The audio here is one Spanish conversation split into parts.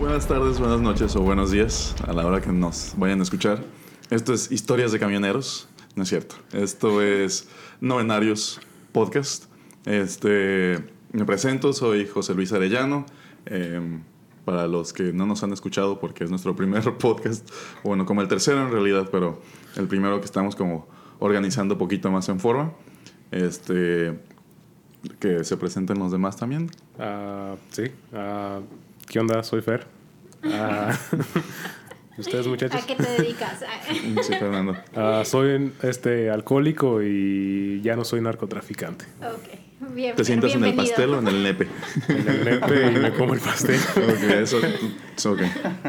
Buenas tardes, buenas noches o buenos días a la hora que nos vayan a escuchar. Esto es Historias de Camioneros. No es cierto. Esto es Novenarios Podcast. Este, me presento, soy José Luis Arellano. Em, para los que no nos han escuchado, porque es nuestro primer podcast, bueno, como el tercero en realidad, pero el primero que estamos como organizando poquito más en forma. Este, que se presenten los demás también. Ah, sí. Ah, ¿Qué onda? Soy Fer. Ah, ¿Ustedes, muchachos? ¿A qué te dedicas? Sí, Fernando. Ah, soy este, alcohólico y ya no soy narcotraficante. ok, bien. ¿Te sientas en el pastel o en el nepe? En el nepe y me como el pastel. Ok, eso, eso ok.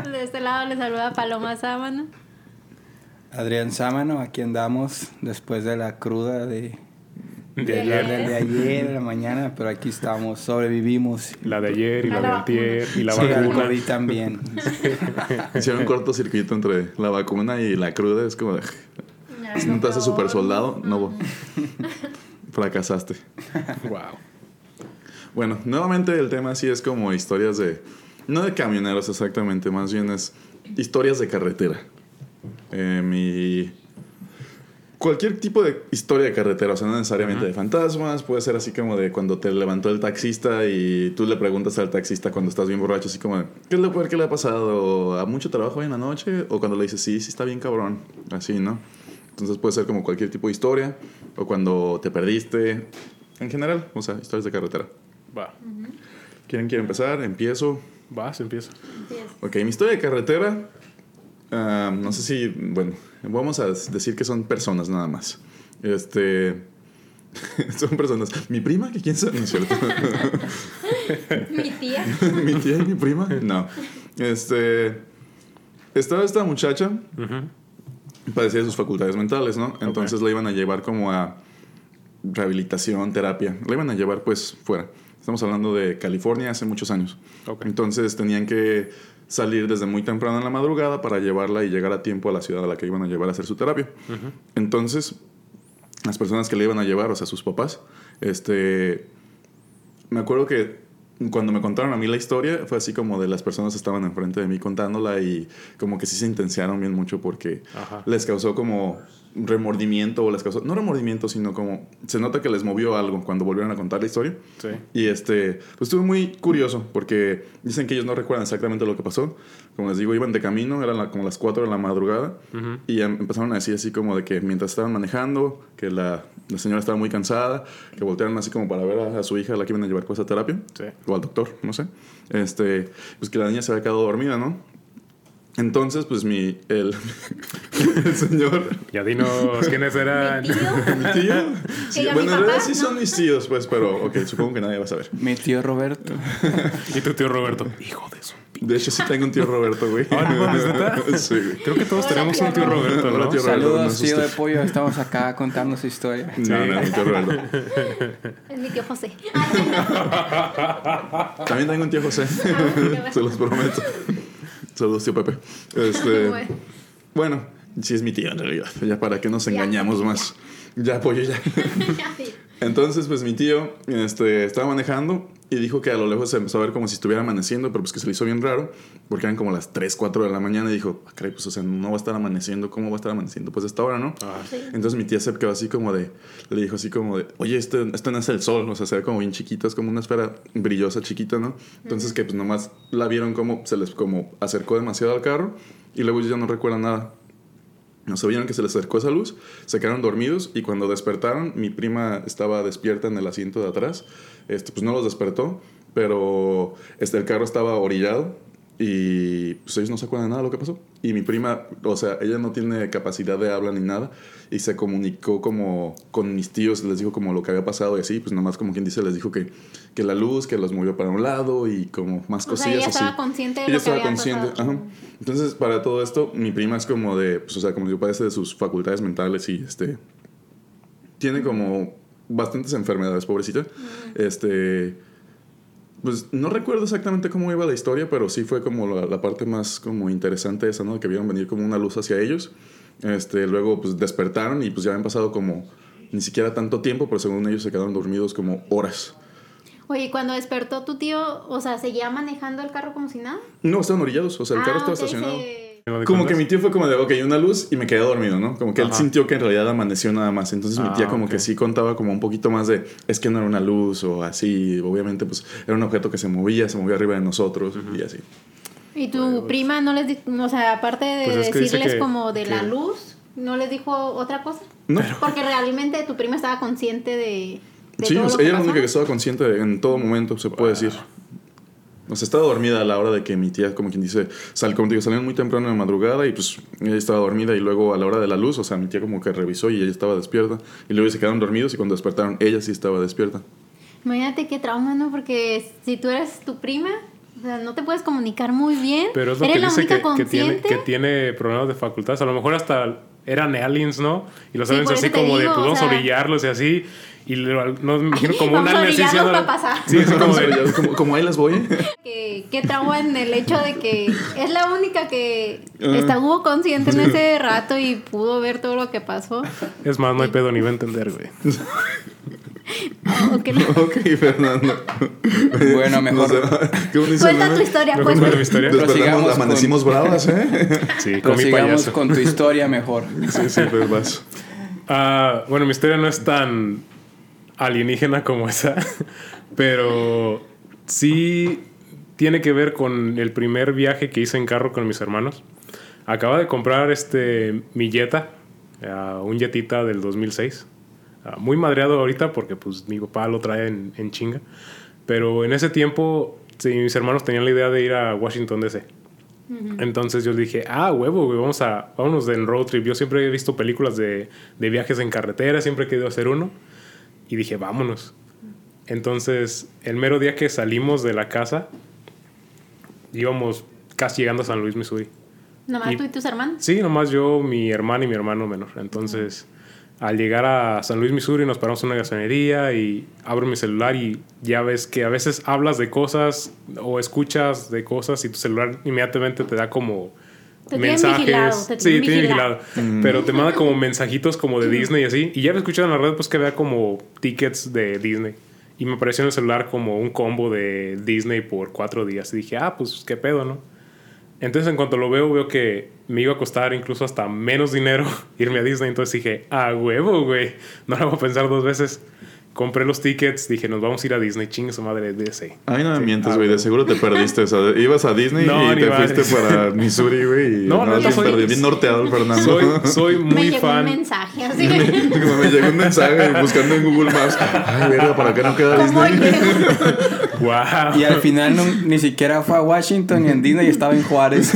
De este lado le saluda Paloma Sábana. Adrián Sámano, aquí andamos después de la cruda de, De ayer. la, de ayer, de la mañana, pero aquí estamos, sobrevivimos. La de ayer y la La de vacuna. antier y la Sí, vacuna. COVID también. Hicieron un cortocircuito entre la vacuna y la cruda. Es como de. Si no te haces super soldado, no. Fracasaste. Wow. Bueno, nuevamente el tema sí es como historias de. No de camioneros exactamente, más bien es historias de carretera. Eh, mi. Cualquier tipo de historia de carretera, o sea, no necesariamente de fantasmas, puede ser así como de cuando te levantó el taxista y tú le preguntas al taxista cuando estás bien borracho, así como, de, ¿qué es lo peor que le ha pasado? ¿A mucho trabajo hoy en la noche? O cuando le dices, sí, sí está bien cabrón, así, ¿no? Entonces puede ser como cualquier tipo de historia, o cuando te perdiste, en general, o sea, historias de carretera. Va. ¿Quién quiere empezar? Empiezo. Va, se empieza. Empieza. Ok, mi historia de carretera, no sé si, bueno, vamos a decir que son personas nada más. Este, son personas. Mi prima, que quién sabe, no es cierto. Mi tía. mi tía y mi prima, no. Este, estaba esta muchacha, padecía de sus facultades mentales, ¿no? Entonces la iban a llevar como a rehabilitación, terapia. La iban a llevar pues fuera. Estamos hablando de California hace muchos años. Ok. Entonces tenían que salir desde muy temprano en la madrugada para llevarla y llegar a tiempo a la ciudad a la que iban a llevar a hacer su terapia. Entonces, las personas que le iban a llevar, o sea, sus papás, este, me acuerdo que cuando me contaron a mí la historia, fue así como de las personas que estaban enfrente de mí contándola y como que sí se intensiaron bien mucho porque Ajá. les causó como remordimiento o les causó, no remordimiento, sino como se nota que les movió algo cuando volvieron a contar la historia. Sí. Y este, pues estuve muy curioso porque dicen que ellos no recuerdan exactamente lo que pasó. Como les digo, iban de camino, eran la- como las 4 de la madrugada Ujú. y em- empezaron a decir así como de que mientras estaban manejando, que la, la señora estaba muy cansada, que voltearon así como para ver a, a su hija la que iban a llevar con esa terapia, Sí. o al doctor, no sé. Este, pues que la niña se había quedado dormida, ¿no? Entonces, pues mi, el, el señor, Ya dinos quiénes eran. Mi tío. mi tío, sí, Ella, mi bueno, en realidad sí ¿no? son mis tíos, pues, pero ok, supongo que nadie va a saber. Mi tío Roberto. Y tu tío Roberto. Hijo de su De hecho, sí tengo un tío Roberto, güey. Ah, ¿no? Sí, güey. Creo que todos Hola, tenemos tío un tío Roberto. Roberto, Hola, ¿no? tío Roberto. Saludos, no tío de pollo. Estamos acá contando su historia. No, no, mi tío Roberto. Es mi tío José. También tengo un tío José. Se los prometo. Saludos, tío Pepe. Este, Bueno. bueno, sí es mi tío en realidad. Ya para que nos Ya. engañamos más. Ya, pollo, ya. Entonces, pues mi tío este, estaba manejando y dijo que a lo lejos se empezó a ver como si estuviera amaneciendo, pero pues que se le hizo bien raro, porque eran como las 3, 4 de la mañana y dijo, ah, caray, pues o sea, no va a estar amaneciendo, ¿cómo va a estar amaneciendo? Pues a esta hora, ¿no? Ah, Sí. Entonces mi tía se quedó así como de, le dijo así como de, oye, este, este no es el sol, o sea, se ve como bien chiquito, es como una esfera brillosa chiquita, ¿no? Entonces que pues nomás la vieron como se les como acercó demasiado al carro y luego ya no recuerdan nada. No sabían que se les acercó esa luz, se quedaron dormidos y cuando despertaron, mi prima estaba despierta en el asiento de atrás. Este, pues no los despertó, pero este, el carro estaba orillado y pues ellos no se acuerdan de nada de lo que pasó. Y mi prima, o sea, ella no tiene capacidad de habla ni nada y se comunicó como con mis tíos, les dijo como lo que había pasado y así, pues nomás como quien dice, les dijo que, que la luz, que los movió para un lado y como más O sea, cosillas ella así. estaba consciente de Ella lo que estaba había consciente, pasado. ajá. Entonces, para todo esto, mi prima es como de, pues, o sea, como yo padece de sus facultades mentales y este. Tiene como bastantes enfermedades, pobrecita. Este. Pues no recuerdo exactamente cómo iba la historia, pero sí fue como la, la parte más como interesante esa, ¿no? Que vieron venir como una luz hacia ellos. Este, luego pues despertaron y pues ya habían pasado como ni siquiera tanto tiempo, pero según ellos se quedaron dormidos como horas. Oye, cuando despertó tu tío, o sea, ¿seguía manejando el carro como si nada? No, estaban orillados, o sea, el carro Ah, estaba estacionado. se- ¿No de Como que mi tío fue como de, ok, una luz y me quedé dormido, ¿no? Como que él sintió que en realidad amaneció nada más. Entonces mi Ah, tía como que sí contaba como un poquito más de, es que no era una luz o así. Obviamente pues era un objeto que se movía, se movía arriba de nosotros y así. ¿Y tu prima no les dijo, o sea, aparte de Pues es que dice decirles que- como de la luz, no les dijo otra cosa? No. Porque realmente tu prima estaba consciente de, de Sí, todo o lo sea, que ella era la única que estaba consciente de- en todo momento, se puede decir. O sea, estaba dormida a la hora de que mi tía, como quien dice, sal, como te digo, salían muy temprano en la madrugada y pues ella estaba dormida y luego a la hora de la luz, o sea, mi tía como que revisó y ella estaba despierta. Y luego se quedaron dormidos y cuando despertaron, ella sí estaba despierta. Imagínate qué trauma, ¿no? Porque si tú eres tu prima, o sea, no te puedes comunicar muy bien. Pero es lo eres que la dice única que, que tiene, consciente. que tiene problemas de facultades. A lo mejor hasta eran aliens, ¿no? Y los Sí, aliens así como de, digo, pues o vamos a orillarlos y así. Y lo- no me imagino como un Vamos a alien así orillarlos diciéndole- pa' pasar. Sí, así como de, como, como ahí las voy. que, qué trauma en el hecho de que es la única que Ah. estuvo consciente en ese rato y pudo ver todo lo que pasó. Es más, no hay pedo ni va a entender, güey. Que ok, Fernando. Bueno, mejor- No sé, ¿cómo dice el Cuenta tu historia, pues. cuenta mi historia. Prosigamos con- amanecimos bravas, ¿eh? Sí, con mi payaso. con tu historia mejor. Sí, sí, pues vas. Ah, bueno, mi historia no es tan alienígena como esa, pero sí tiene que ver con el primer viaje que hice en carro con mis hermanos. Acaba de comprar este mi Jetta, ah, un Jetita del 2006. Ah, muy madreado ahorita porque pues mi papá lo trae en, en chinga. Pero en ese tiempo sí, mis hermanos tenían la idea de ir a Washington DC. Entonces yo dije, ah, huevo, güey, vamos a, vámonos en road trip. Yo siempre he visto películas de, de viajes en carretera, siempre he querido hacer uno. Y dije, vámonos. Entonces, el mero día que salimos de la casa, íbamos casi llegando a San Luis, Missouri. Nomás Y- tú y tus hermanos. Sí, nomás yo, mi hermana y mi hermano menor. Entonces, al llegar a San Luis, Missouri, nos paramos en una gasolinería y abro mi celular y ya ves que a veces hablas de cosas o escuchas de cosas y tu celular inmediatamente te da como Te mensajes. vigilado, te sí, tiene vigilado. vigilado. Pero te manda como mensajitos como de Disney y así. Y ya me escuchado en la red pues que vea como tickets de Disney. Y me apareció en el celular como un combo de Disney por cuatro días. Y dije, ah, pues qué pedo, ¿no? Entonces, en cuanto lo veo, veo que me iba a costar incluso hasta menos dinero irme a Disney. Entonces dije, a huevo, güey. No lo voy a pensar dos veces. Compré los tickets, dije, nos vamos a ir a Disney. Chingue su madre de DC. A mí no me Sí, mientes, ah, güey. De seguro te perdiste. O sea, ibas a Disney No, y te fuiste para Missouri, güey. Y No, no, bien soy-. Bien norteado el Fernando. Soy, soy Me muy llegó un fan. mensaje así. Como me llegó un mensaje buscando en Google Maps. Ay, verga, ¿para qué no queda ¿Cómo Disney? Wow. Y al final no- ni siquiera fue a Washington ni en Disney, estaba en Juárez.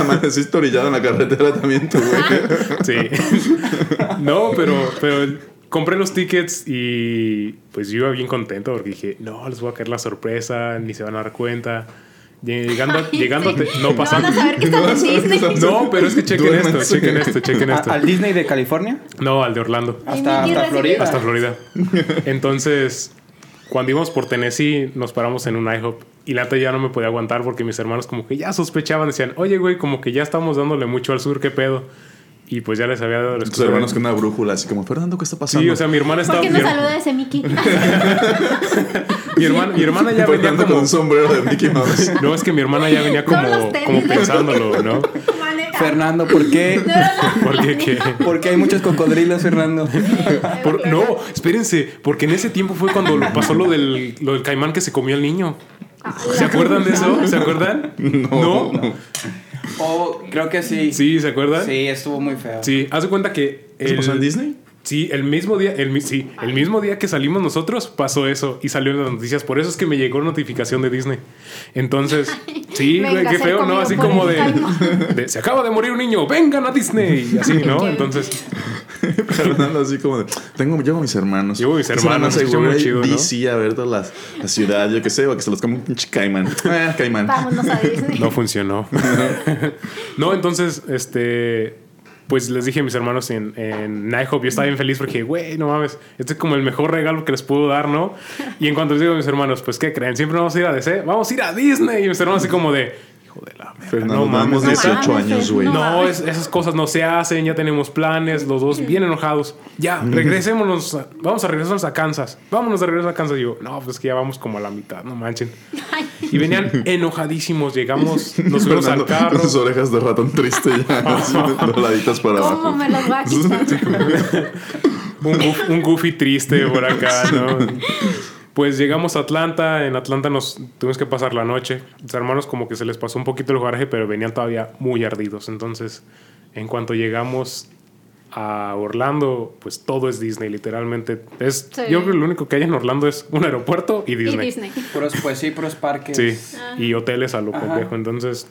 Amaneciste orillado en la carretera también tú, güey. Sí. No, pero, pero compré los tickets y pues yo iba bien contento porque dije, no, les voy a caer la sorpresa, ni se van a dar cuenta. Llegando, Ay, llegando, sí. no No pasa van a saber que No pero es que chequen Duérmense. esto, chequen esto, chequen ¿A- esto. ¿Al Disney de California? No, al de Orlando. Hasta. Florida. Hasta Florida. Entonces, cuando íbamos por Tennessee, nos paramos en un IHOP. Y la ya no me podía aguantar porque mis hermanos como que ya sospechaban. Decían, oye, güey, como que ya estamos dándole mucho al sur, ¿qué pedo? Y pues ya les había dado la Tus hermanos con una brújula, así como, Fernando, ¿qué está pasando? Sí, o sea, mi hermana ¿Por estaba... qué Mi, no saluda ese Mickey? mi hermana, mi hermana ya venía Fernando con como... un sombrero de Mickey Mouse. No, es que mi hermana ya venía como, los como ¿no? pensándolo, ¿no? Fernando, ¿por qué? Porque que... Porque hay muchos cocodrilos, Fernando. por- no, espérense, porque en ese tiempo fue cuando pasó lo del, lo del caimán que se comió al niño. ¿Se acuerdan de eso? ¿Se acuerdan? No. Oh, creo que sí. Sí, ¿se acuerdan? Sí, estuvo muy feo. Sí, haz de cuenta que. ¿Eso pasó en Disney? Sí, el mismo día, el, sí, el mismo día que salimos nosotros pasó eso y salió en las noticias. Por eso es que me llegó notificación de Disney. Entonces, sí, Venga güey, qué feo, ¿no? Así como de, Se acaba de morir un niño, vengan a Disney. Y así, ¿no? Qué- Entonces, Fernando así como de, tengo, llevo a mis hermanos. Llevo a mis hermanos, chido, ¿no? DC a ver toda la, la ciudad, yo qué sé, o que se los come un pinche caimán. Eh, caimán. Vámonos a Disney. no funcionó. no, entonces, este. Pues les dije a mis hermanos en, en IHOP, yo estaba bien feliz porque, güey, no mames, este es como el mejor regalo que les puedo dar, ¿no? Y en cuanto les digo a mis hermanos, pues, ¿qué creen? Siempre vamos a ir a DC, vamos a ir a Disney. Y mis hermanos así como de, hijo de la Fernando, no mames, tenemos neta. 18 mames, años, güey. no. Es- esas cosas no se hacen, ya tenemos planes, los dos bien enojados. Ya, regresémonos, a- vamos a regresarnos a Kansas. Vámonos de regreso a Kansas. Y yo, no, pues que ya vamos como a la mitad, no manchen. Y venían enojadísimos, llegamos, nos subimos al carro. con sus orejas de ratón triste ya, así, dobladitas para ¿Cómo abajo. me los va a quitar? un, goof- un goofy triste por acá, ¿no? Pues llegamos a Atlanta, en Atlanta nos tuvimos que pasar la noche. Mis hermanos como que se les pasó un poquito el coraje, pero venían todavía muy ardidos. Entonces, en cuanto llegamos a Orlando, pues todo es Disney, literalmente. Es, Sí. Yo creo que lo único que hay en Orlando es un aeropuerto y Y Disney. Disney. Puros, pues sí, puros parques. Sí, y hoteles a lo Ajá. complejo. Entonces,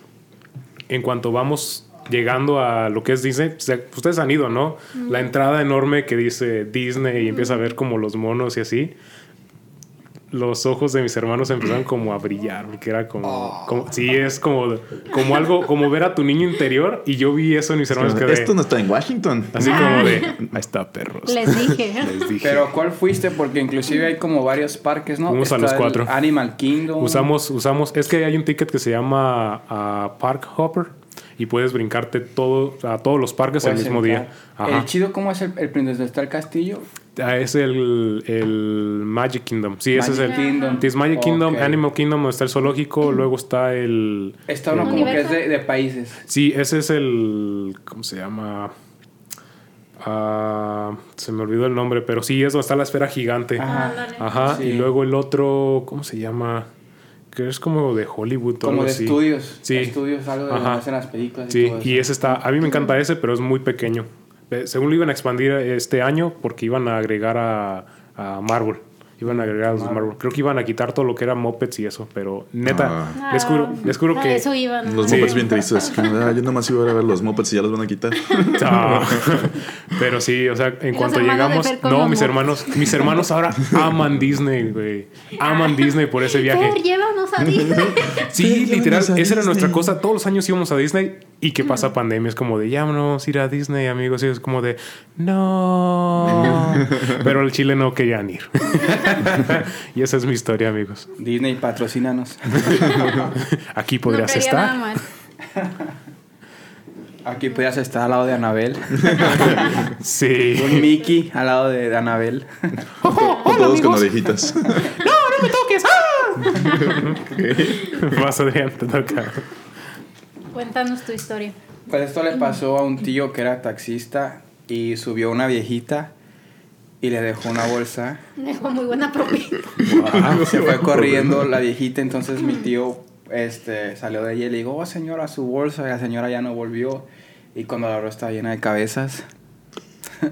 en cuanto vamos llegando a lo que es Disney, ustedes han ido, ¿no? La entrada enorme que dice Disney y empieza a ver como los monos y así. Los ojos de mis hermanos empezaron como a brillar, porque era como, como sí, es como, como algo, como ver a tu niño interior y yo vi eso en mis hermanos que de- Esto no está en Washington. así como de, ahí está perros. Les dije. Les dije. Pero ¿cuál fuiste? Porque inclusive hay como varios parques, ¿no? Fuimos a los el cuatro. Animal Kingdom. Usamos, usamos, es que hay un ticket que se llama ah, Park Hopper y puedes brincarte todo, a todos los parques Puedes mismo entrar. día. Ajá. El chido, ¿cómo es el, el donde está el castillo? Ah, es el, el Magic Kingdom. Sí, ese es el. Magic Kingdom. Es Magic Kingdom. Animal Kingdom, donde está el zoológico, luego está el. Está uno el- como que es de, de países. Sí, ese es el. ¿Cómo se llama? Ah, se me olvidó el nombre, pero sí, es donde está la esfera gigante. Ajá. Ándale. Ajá, Sí. y luego el otro, ¿cómo se llama? Que es como de Hollywood o Como de así. estudios. Sí. Estudios, algo de hacen las películas y Sí, todo eso. y ese está, a mí me encanta ese, pero es muy pequeño. Eh, Según lo iban a expandir este año porque iban a agregar a, a Marvel. Iban a agregar a los Marvel. Creo que iban a quitar todo lo que era Muppets y eso, pero neta, Ah, les juro, les juro a que... Eso iban. Los Sí. mopeds bien tristes. "Ah, yo nomás iba a ir a ver los mopeds y ya los van a quitar. No. Pero sí, o sea, en cuanto llegamos, no, mis Muppets. hermanos, mis hermanos ahora aman Disney, güey. Aman Disney por ese viaje. Fer, llévanos a Disney. Sí, Sí, literal, esa era nuestra cosa. Todos los años íbamos a Disney y que pasa pandemia. Es como de, ya vamos a ir a Disney, amigos. Y es como de, no. Pero el Chile no querían ir. y esa es mi historia, amigos. Disney, patrocínanos. Aquí no podrías caería nada estar. mal. Aquí podías estar al lado de Anabel. Sí. Un Mickey al lado de, Anabel. Todos con orejitas. ¡No, no me toques! ¡Ah! Vas, Adrián, te toca. Cuéntanos tu historia. Pues esto le pasó a un tío que era taxista y subió una viejita y le dejó una bolsa. Me dejó muy buena propina. Se fue corriendo la viejita, entonces mi tío este, salió de ella y le dijo, oh señora, su bolsa. Y la señora ya no volvió. Y cuando la abrió estaba llena de cabezas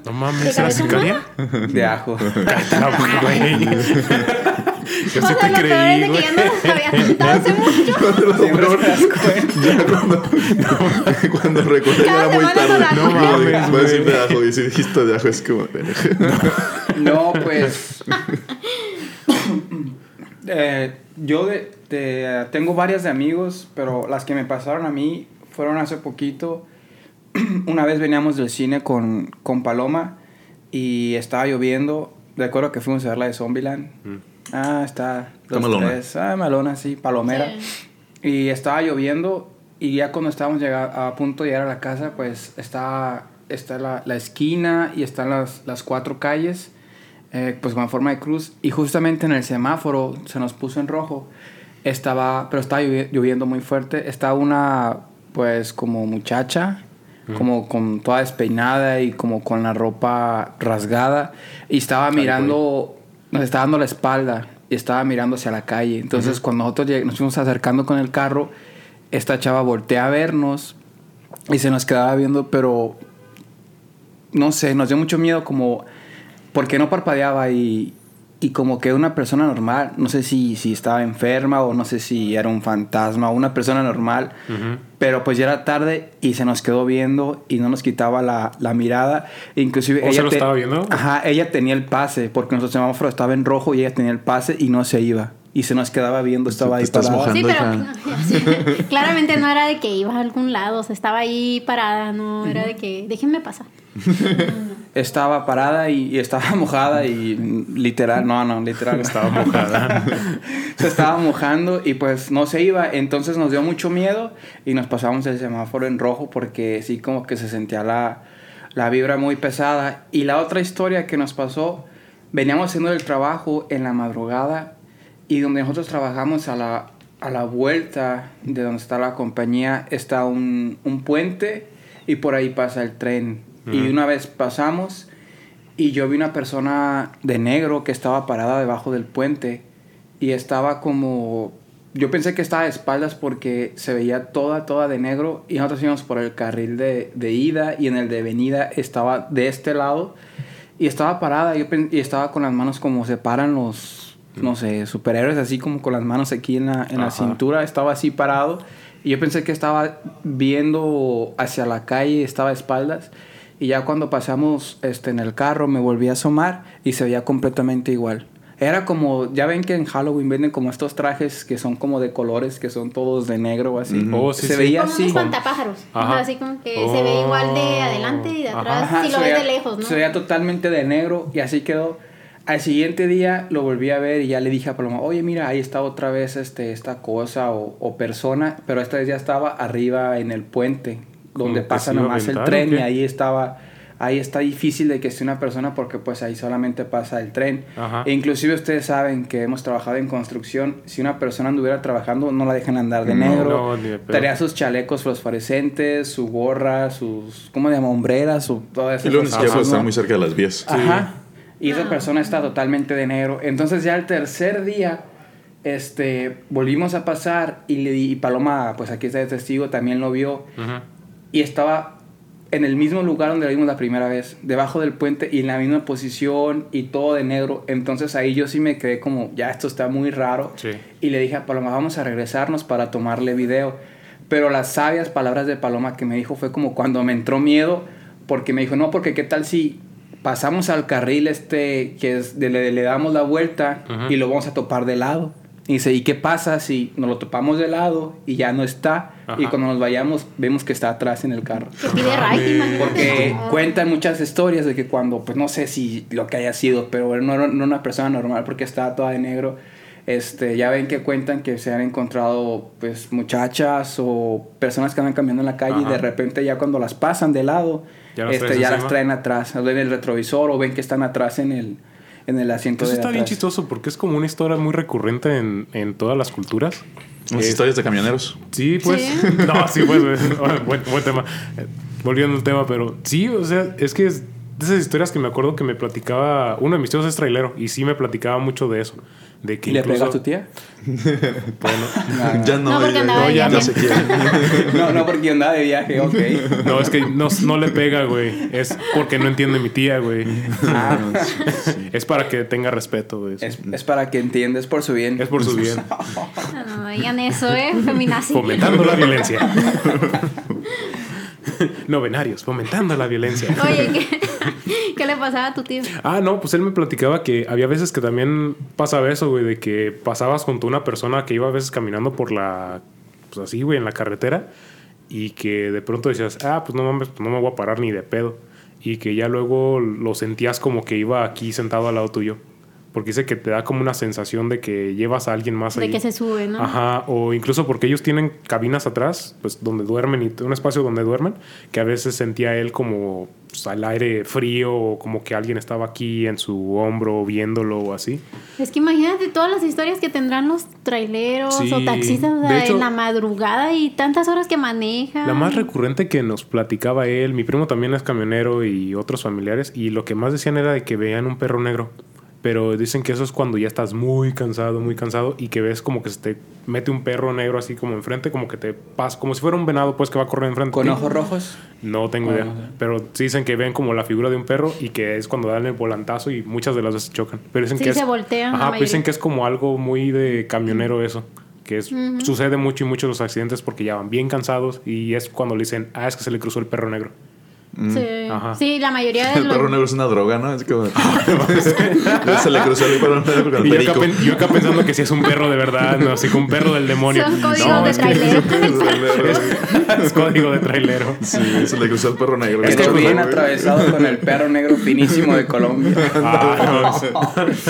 No mames, ¿De ¿era cabeza sicaria? de ajo. Yo o sí sea, te lo peor creí, es de que güey. ya no los había contado hace mucho. Siempre te das cuenta. Ya cuando, cuando recuerdo ya Cada era muy tarde. No mames, Voy a decir güey. de ajo. Y si dijiste de ajo es como... No, pues. eh, yo de, de- tengo varias de amigos, pero las que me pasaron a mí fueron hace poquito. Una vez veníamos del cine con, con Paloma y estaba lloviendo. Recuerdo que fuimos a ver la de Zombieland. Ah, está. Está malona. tres. Ah, malona, sí, palomera. Y estaba lloviendo y ya cuando estábamos llega- a punto de llegar a la casa, pues está, está la, la esquina y están las, las cuatro calles, eh, pues con forma de cruz. Y justamente en el semáforo se nos puso en rojo. Estaba, pero estaba llovi- lloviendo muy fuerte. Estaba una, pues como muchacha, como con toda despeinada y como con la ropa rasgada. Y estaba mirando, nos estaba dando la espalda y estaba mirando hacia la calle. Entonces, cuando nosotros nos fuimos acercando con el carro, esta chava voltea a vernos y se nos quedaba viendo, pero no sé, nos dio mucho miedo como porque no parpadeaba y, y como que una persona normal, no sé si, si estaba enferma o no sé si era un fantasma o una persona normal, pero pues ya era tarde y se nos quedó viendo y no nos quitaba la, la mirada. Inclusive ¿O se lo estaba viendo? Ajá, ella tenía el pase porque nuestro semáforo estaba en rojo y ella tenía el pase y no se iba. Y se nos quedaba viendo, estaba te ahí parada. Sí, pero claramente no era de que iba a algún lado, o sea, estaba ahí parada, no era de que déjenme pasar. estaba parada y, y estaba mojada y literal, no, no, literal. Estaba mojada. se estaba mojando y pues no se iba. Entonces nos dio mucho miedo y nos pasamos el semáforo en rojo porque sí como que se sentía la, la vibra muy pesada. Y la otra historia que nos pasó, veníamos haciendo el trabajo en la madrugada y donde nosotros trabajamos a la, a la vuelta de donde está la compañía está un, un puente y por ahí pasa el tren. Y una vez pasamos y yo vi una persona de negro que estaba parada debajo del puente y estaba como... Yo pensé que estaba de espaldas porque se veía toda, toda de negro y nosotros íbamos por el carril de, de ida y en el de venida estaba de este lado y estaba parada y estaba con las manos como se paran los, no sé, superhéroes, así como con las manos aquí en la, en la cintura, estaba así parado y yo pensé que estaba viendo hacia la calle, estaba de espaldas. Y ya cuando pasamos este, en el carro me volví a asomar y se veía completamente igual. Era como, ya ven que en Halloween venden como estos trajes que son como de colores, que son todos de negro o así. Oh, sí, se sí. veía Como un así. espantapájaros. Ajá. Así como que se ve igual de adelante y de atrás. Ajá, si lo se ves veía- de lejos, ¿no? Se veía totalmente de negro y así quedó. Al siguiente día lo volví a ver y ya le dije a Paloma, oye, mira, ahí está otra vez este, esta cosa o, o persona, pero esta vez ya estaba arriba en el puente, donde Como pasa nomás el tren y ahí estaba, ahí está difícil de que esté una persona porque pues ahí solamente pasa el tren. Ajá. E inclusive ustedes saben que hemos trabajado en construcción, si una persona anduviera trabajando no la dejan andar de No, negro, no, ni de pedo. traía sus chalecos fluorescentes, su gorra, sus, ¿cómo se llama? Hombreras, su, todas Y esas siquiera cosas, estar ¿no? muy cerca de las vías. Ajá. Y esa Ah. persona está totalmente de negro. Entonces ya el tercer día, este, volvimos a pasar y, le y Paloma, pues aquí está de testigo, también lo vio. Ujú. Y estaba en el mismo lugar donde lo vimos la primera vez, debajo del puente y en la misma posición y todo de negro. Entonces ahí yo sí me quedé como, ya esto está muy raro. Sí. Y le dije a Paloma, vamos a regresarnos para tomarle video. Pero las sabias palabras de Paloma que me dijo fue como cuando me entró miedo, porque me dijo, no, porque qué tal si pasamos al carril este, que es, de- le, le damos la vuelta y lo vamos a topar de lado. Y dice, ¿y qué pasa si nos lo topamos de lado y ya no está? Y cuando nos vayamos, vemos que está atrás en el carro. Porque cuentan muchas historias de que cuando, pues no sé si lo que haya sido, pero no era no una persona normal porque estaba toda de negro. Este, ya ven que cuentan que se han encontrado pues muchachas o personas que andan caminando en la calle y de repente ya cuando las pasan de lado, Ya las este, ya las traen atrás, ven el retrovisor o ven que están atrás en el, en el asiento Eso de está bien chistoso porque es como una historia muy recurrente en, en todas las culturas. Las historias de camioneros. Sí, pues. Sí. No, sí, pues. buen, buen tema. Eh, Volviendo al tema, pero sí, o sea, es que es de esas historias que me acuerdo que me platicaba. Uno de mis tíos es trailero y sí me platicaba mucho de eso. De que ¿Y le incluso. pega a tu tía? Bueno, ya no, No, porque ya, andaba ya- de ya viaje. se quiere. No, no, porque andaba de viaje, ok. no, es que no, no le pega, güey. Es porque no entiende mi tía, güey. Ah, Es para que tenga respeto, güey. es, es para que entiendas por su bien. Es por su bien. No, no digan eso, ¿eh? Feminazi. Fomentando la violencia. Novenarios, fomentando la violencia. Oye, ¿qué, ¿qué le pasaba a tu tío? Ah, no, pues él me platicaba que había veces que también pasaba eso, güey, de que pasabas junto a una persona que iba a veces caminando por la, pues así, güey, en la carretera y que de pronto decías, ah, pues no mames, pues no me voy a parar ni de pedo. Y que ya luego lo sentías como que iba aquí sentado al lado tuyo. Porque dice que te da como una sensación de que llevas a alguien más De ahí. que se sube, ¿no? Ajá, o incluso porque ellos tienen cabinas atrás, pues donde duermen y un espacio donde duermen, que a veces sentía él como pues, al aire frío o como que alguien estaba aquí en su hombro viéndolo o así. Es que imagínate todas las historias que tendrán los traileros Sí, o taxistas o de sea, hecho- en la madrugada y tantas horas que manejan. La más recurrente que nos platicaba él, mi primo también es camionero y otros familiares, y lo que más decían era de que veían un perro negro. Pero dicen que eso es cuando ya estás muy cansado, muy cansado, y que ves como que se te mete un perro negro así como enfrente, como que te pasa, como si fuera un venado, pues que va a correr enfrente. ¿Con ojos rojos? No tengo Ah, idea. no. Pero sí dicen que ven como la figura de un perro y que es cuando dan el volantazo y muchas de las veces chocan. Pero dicen Sí, que se es, voltean Ajá, pero dicen que es como algo muy de camionero eso. Que es, sucede mucho y mucho los accidentes porque ya van bien cansados y es cuando le dicen, ah, es que se le cruzó el perro negro. Sí. Ajá. sí, la mayoría de El los... perro negro es una droga, ¿no? Es como. se le cruzó el perro negro con el Y yo acá, yo acá pensando que si es un perro de verdad, no, así que un perro del demonio. Son códigos no, de es que trailero. es código de trailero. Sí, se le cruzó el perro negro. Es Bien que bien atravesado con el perro negro finísimo de Colombia. Ah, no, es-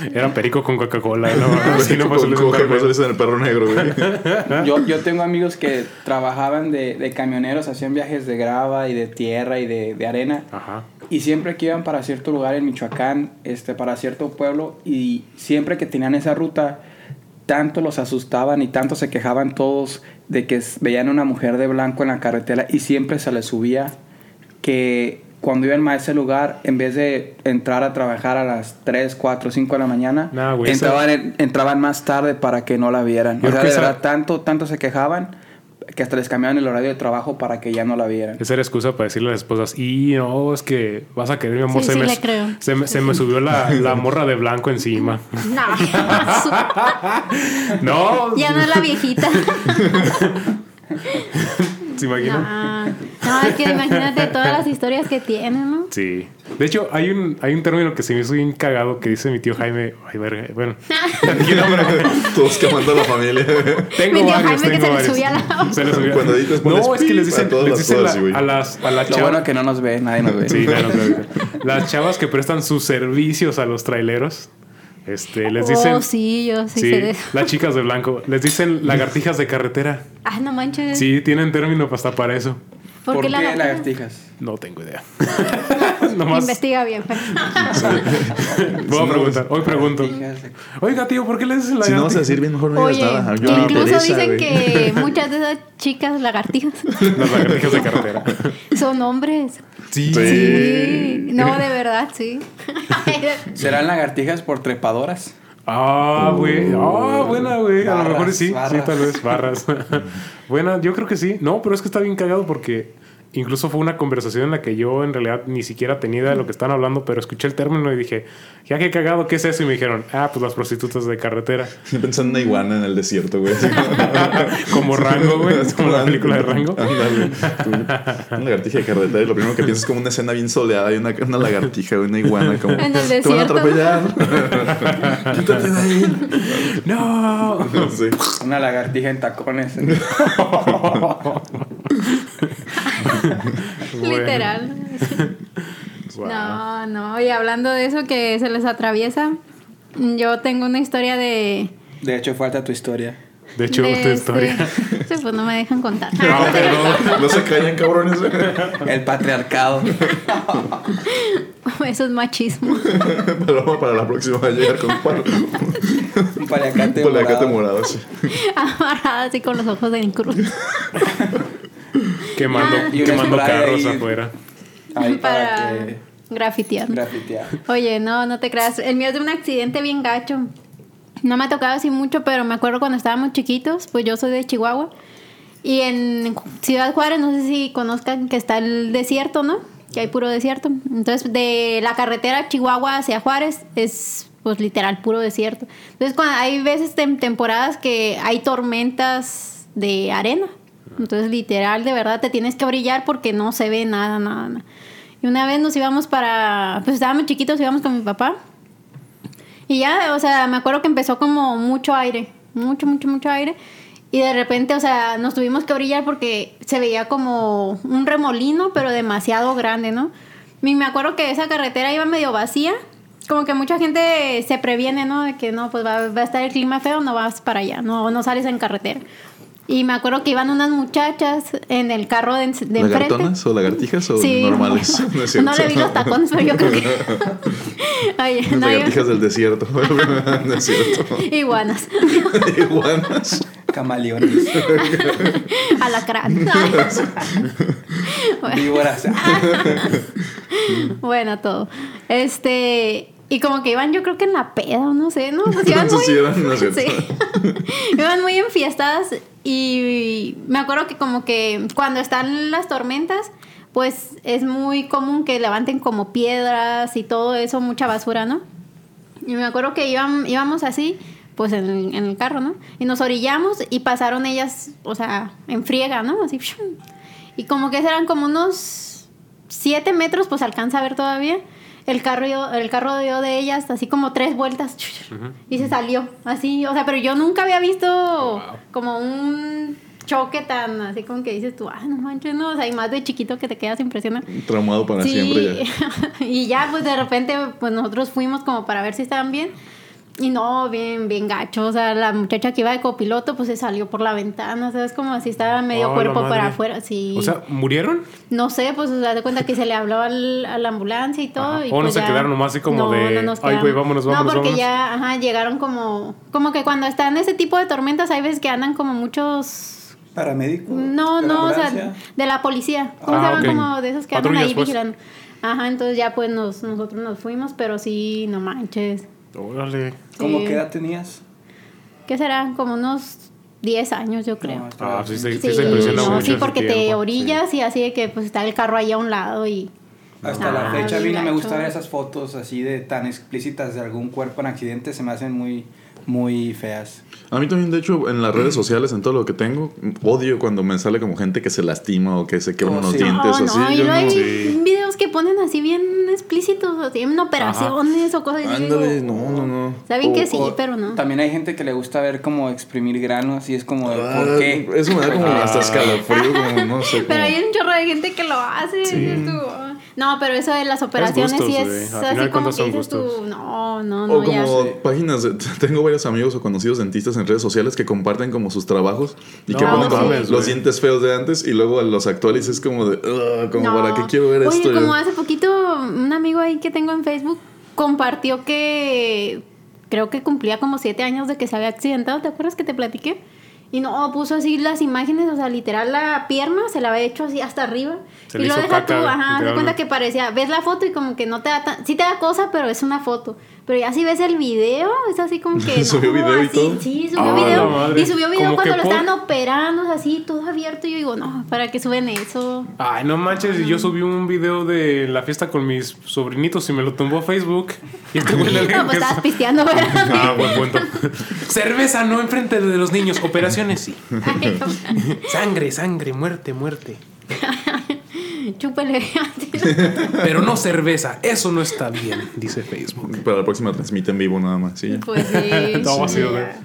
Era perico con Coca-Cola. No, así no pasó Con el coca, perro eso negro. le dicen el perro negro, güey. Yo, yo tengo amigos que trabajaban de, de camioneros, hacían viajes de grava y de tierra y de, de arena. Ajá. Y siempre que iban para cierto lugar en Michoacán, este, para cierto pueblo, y siempre que tenían esa ruta, tanto los asustaban y tanto se quejaban todos de que veían una mujer de blanco en la carretera y siempre se les subía que cuando iban a ese lugar, en vez de entrar a trabajar a las 3, 4, 5 de la mañana, Nah, güey, esa- entraban, en- entraban más tarde para que no la vieran. Yo o sea, de esa- verdad, tanto, tanto se quejaban que hasta les cambiaban el horario de trabajo para que ya no la vieran. Esa era excusa para decirle a las esposas, y no, es que vas a querer, mi amor. Sí, se, sí me, le creo. se, me, se me subió la, la morra de blanco encima. No, No, ya no es la viejita. ¿se imaginan? No, es que imagínate todas las historias que tiene, ¿no? Sí. De hecho, hay un, hay un término que se me hizo bien cagado que dice mi tío Jaime. Ay, verga. Bueno, aquí no, hombre. Todos quemando a la familia. Tengo Mi tío varios, Jaime que tengo se le varios. subía la- Se le subía. Cuando pones No, es que les a dicen, todas les las cosas, la- a las, a las chavas. bueno que no nos ve, nadie nos ve. Sí, claro, claro. Las chavas que prestan sus servicios a los traileros, este, les dicen. Oh, sí, yo sí, sé las chicas de blanco. Les dicen lagartijas de carretera. Ah, no manches. Sí, tienen término hasta para eso. ¿Por, ¿Por qué qué la lagartijas? No tengo idea. Nomás Investiga bien. voy a preguntar. Hoy pregunto. Oiga, tío, ¿por qué le dicen Si no vas a lagartijas? decir bien, mejor no digas nada. Yo incluso interesa, dicen que muchas de esas chicas lagartijas Las lagartijas de carretera. son hombres. Sí. Sí. No, de verdad, sí. ¿Serán lagartijas por trepadoras? Ah, güey. Ah, buena, güey. A lo mejor sí. Sí, tal vez. Barras. buena, yo creo que sí. No, pero es que está bien cagado porque incluso fue una conversación en la que yo en realidad ni siquiera tenía idea de lo que están hablando, pero escuché el término y dije, ya qué cagado, ¿qué es eso? Y me dijeron, ah, pues las prostitutas de carretera. Pensando en una iguana en el desierto, güey. Como Rango, güey. Como la película de Rango. Ándale. Una lagartija de carretera y lo primero que piensas es como una escena bien soleada y una, una lagartija, una iguana como... En el Te van a desierto. atropellar. Quítate de ahí. No. Sí. Una lagartija en tacones. Bueno. Literal. Wow. No, no. Y hablando de eso que se les atraviesa, yo tengo una historia de. De hecho, falta tu historia. De hecho, de tu este- historia. Sí, pues no me dejan contar. Ah, perdón. No se callan, cabrones. El patriarcado. Eso es machismo. Paloma para la próxima va a llegar con palo. Un paliacate la cata morado. morada, sí. Amarrada así con los ojos en cruz. Quemando, Y un quemando carros ahí. afuera. Ahí para, para que grafitear. grafitear. Oye, no, no te creas. El mío es de un accidente bien gacho. No me ha tocado así mucho, pero me acuerdo cuando estábamos chiquitos, pues yo soy de Chihuahua. Y en Ciudad Juárez, no sé si conozcan que está el desierto, ¿no? Que hay puro desierto. Entonces, de la carretera Chihuahua hacia Juárez es, pues literal, puro desierto. Entonces, cuando hay veces, tem- temporadas que hay tormentas de arena. Entonces, literal, de verdad, te tienes que brillar porque no se ve nada, nada, nada. Y una vez nos íbamos para, pues estábamos chiquitos, íbamos con mi papá. Y ya, o sea, me acuerdo que empezó como mucho aire, mucho, mucho, mucho aire. Y de repente, o sea, nos tuvimos que brillar porque se veía como un remolino, pero demasiado grande, ¿no? Y me acuerdo que esa carretera iba medio vacía. Como que mucha gente se previene, ¿no? De que no, pues va, va a estar el clima feo, no vas para allá, no, no sales en carretera. Y me acuerdo que iban unas muchachas en el carro de, de enfrente. ¿Lagartonas o lagartijas o Sí. normales? No, es No le vi los tacones, pero yo creo que. Oye, no, yo- lagartijas del desierto. no es cierto. Iguanas. Iguanas. Camaleones. Alacrán. Víboras. bueno, todo. Este. Y como que iban, yo creo que en la peda, o no sé, ¿no? Pues iban muy. sí eran, no. Sí. iban muy enfiestadas. Y me acuerdo que, como que cuando están las tormentas, pues es muy común que levanten como piedras y todo eso, mucha basura, ¿no? Y me acuerdo que iban, íbamos así, pues en el, en el carro, ¿no? Y nos orillamos y pasaron ellas, o sea, en friega, ¿no? Así. Y como que eran como unos 7 metros, pues alcanza a ver todavía. El carro, dio- el carro dio de ellas así como tres vueltas y se salió. Así, o sea, pero yo nunca había visto como un choque tan así como que dices tú, ah, no manches, no, o sea, y más de chiquito que te quedas impresionado. Traumado para siempre ya. y ya, pues de repente, pues nosotros fuimos como para ver si estaban bien. Y no, bien, bien gacho. O sea, la muchacha que iba de copiloto, pues se salió por la ventana. ¿Sabes? Como así estaba medio Ah, la cuerpo para afuera. Sí. O sea, ¿murieron? no sé, pues se da de cuenta que se le habló al- a la ambulancia y todo. Y O no pues se ya- quedaron nomás así como de, nos "Ay, güey, quedamos". vámonos, vámonos, No, porque vámonos. ya, ajá, llegaron como. Como que cuando están ese tipo de tormentas, hay veces que andan como muchos. Paramédico. No, no, o sea, de la policía. ¿Cómo Ah, se llaman? ok. Como de esos que andan ahí pues. vigilando. Ajá, entonces ya pues nos, nosotros nos fuimos, pero sí, no manches. Órale. ¿Cómo Sí. qué edad tenías? ¿Qué será? Como unos 10 años, yo creo. No, Ah, sí, sí, Sí, sí se impresiona no, mucho. sí, ese porque te tiempo, orillas y así de que pues está el carro ahí a un lado y... Hasta Ah, la fecha a mí bien no me gusta ver esas fotos así de tan explícitas de algún cuerpo en accidente, se me hacen muy, muy feas. A mí también, de hecho, en las redes sociales, en todo lo que tengo, odio cuando me sale como gente que se lastima o que se quebran Oh, los sí. dientes No, o así. no, y yo no- hay Sí. videos que ponen así bien explícitos, así en operaciones o cosas así. Ándale, digo, no, no, no. Saben que O- sí, o pero no. También hay gente que le gusta ver como exprimir granos y es como, de, Ah, ¿por qué? Eso me da como Ah. hasta escalofrío, como no sé. Pero como- hay un chorro de gente que lo hace. dices tú, ah. No, pero eso de las operaciones gustos, sí es Al así final como que son dices tú, no, no, no, O ya. como páginas, de- tengo varios amigos o conocidos dentistas en redes sociales que comparten como sus trabajos y que ponen como los dientes feos de antes y luego los actuales es como de, "Ugh, como No. para qué quiero ver Oye, esto. como hace poquito, un amigo ahí que tengo en Facebook compartió que creo que cumplía como siete años de que se había accidentado. ¿Te acuerdas que te platiqué? Y no, puso así las imágenes, o sea, literal la pierna se la había hecho así hasta arriba. Se y lo deja caca, tú, ajá, literalmente. cuenta que parecía, ves la foto y como que no te da tan, sí te da cosa, pero es una foto. Pero ya si ves el video, es así como que... ¿Subió no, video y así, todo? Sí, subió Ah, video. Y subió video Como cuando lo por- estaban operando, así, todo abierto. Y yo digo, no, ¿para qué suben eso? Ay, no manches, yo subí un video de la fiesta con mis sobrinitos y me lo tumbó Facebook. Y este güey le No, pues estabas pisteando, ¿verdad? Ah, buen punto. Cerveza no enfrente de los niños, operaciones sí. Sangre, sangre, muerte, muerte. Chúpele. Pero no cerveza, eso no está bien, dice Facebook. Para la próxima transmite en vivo nada más, sí. pues sí. Todo sí,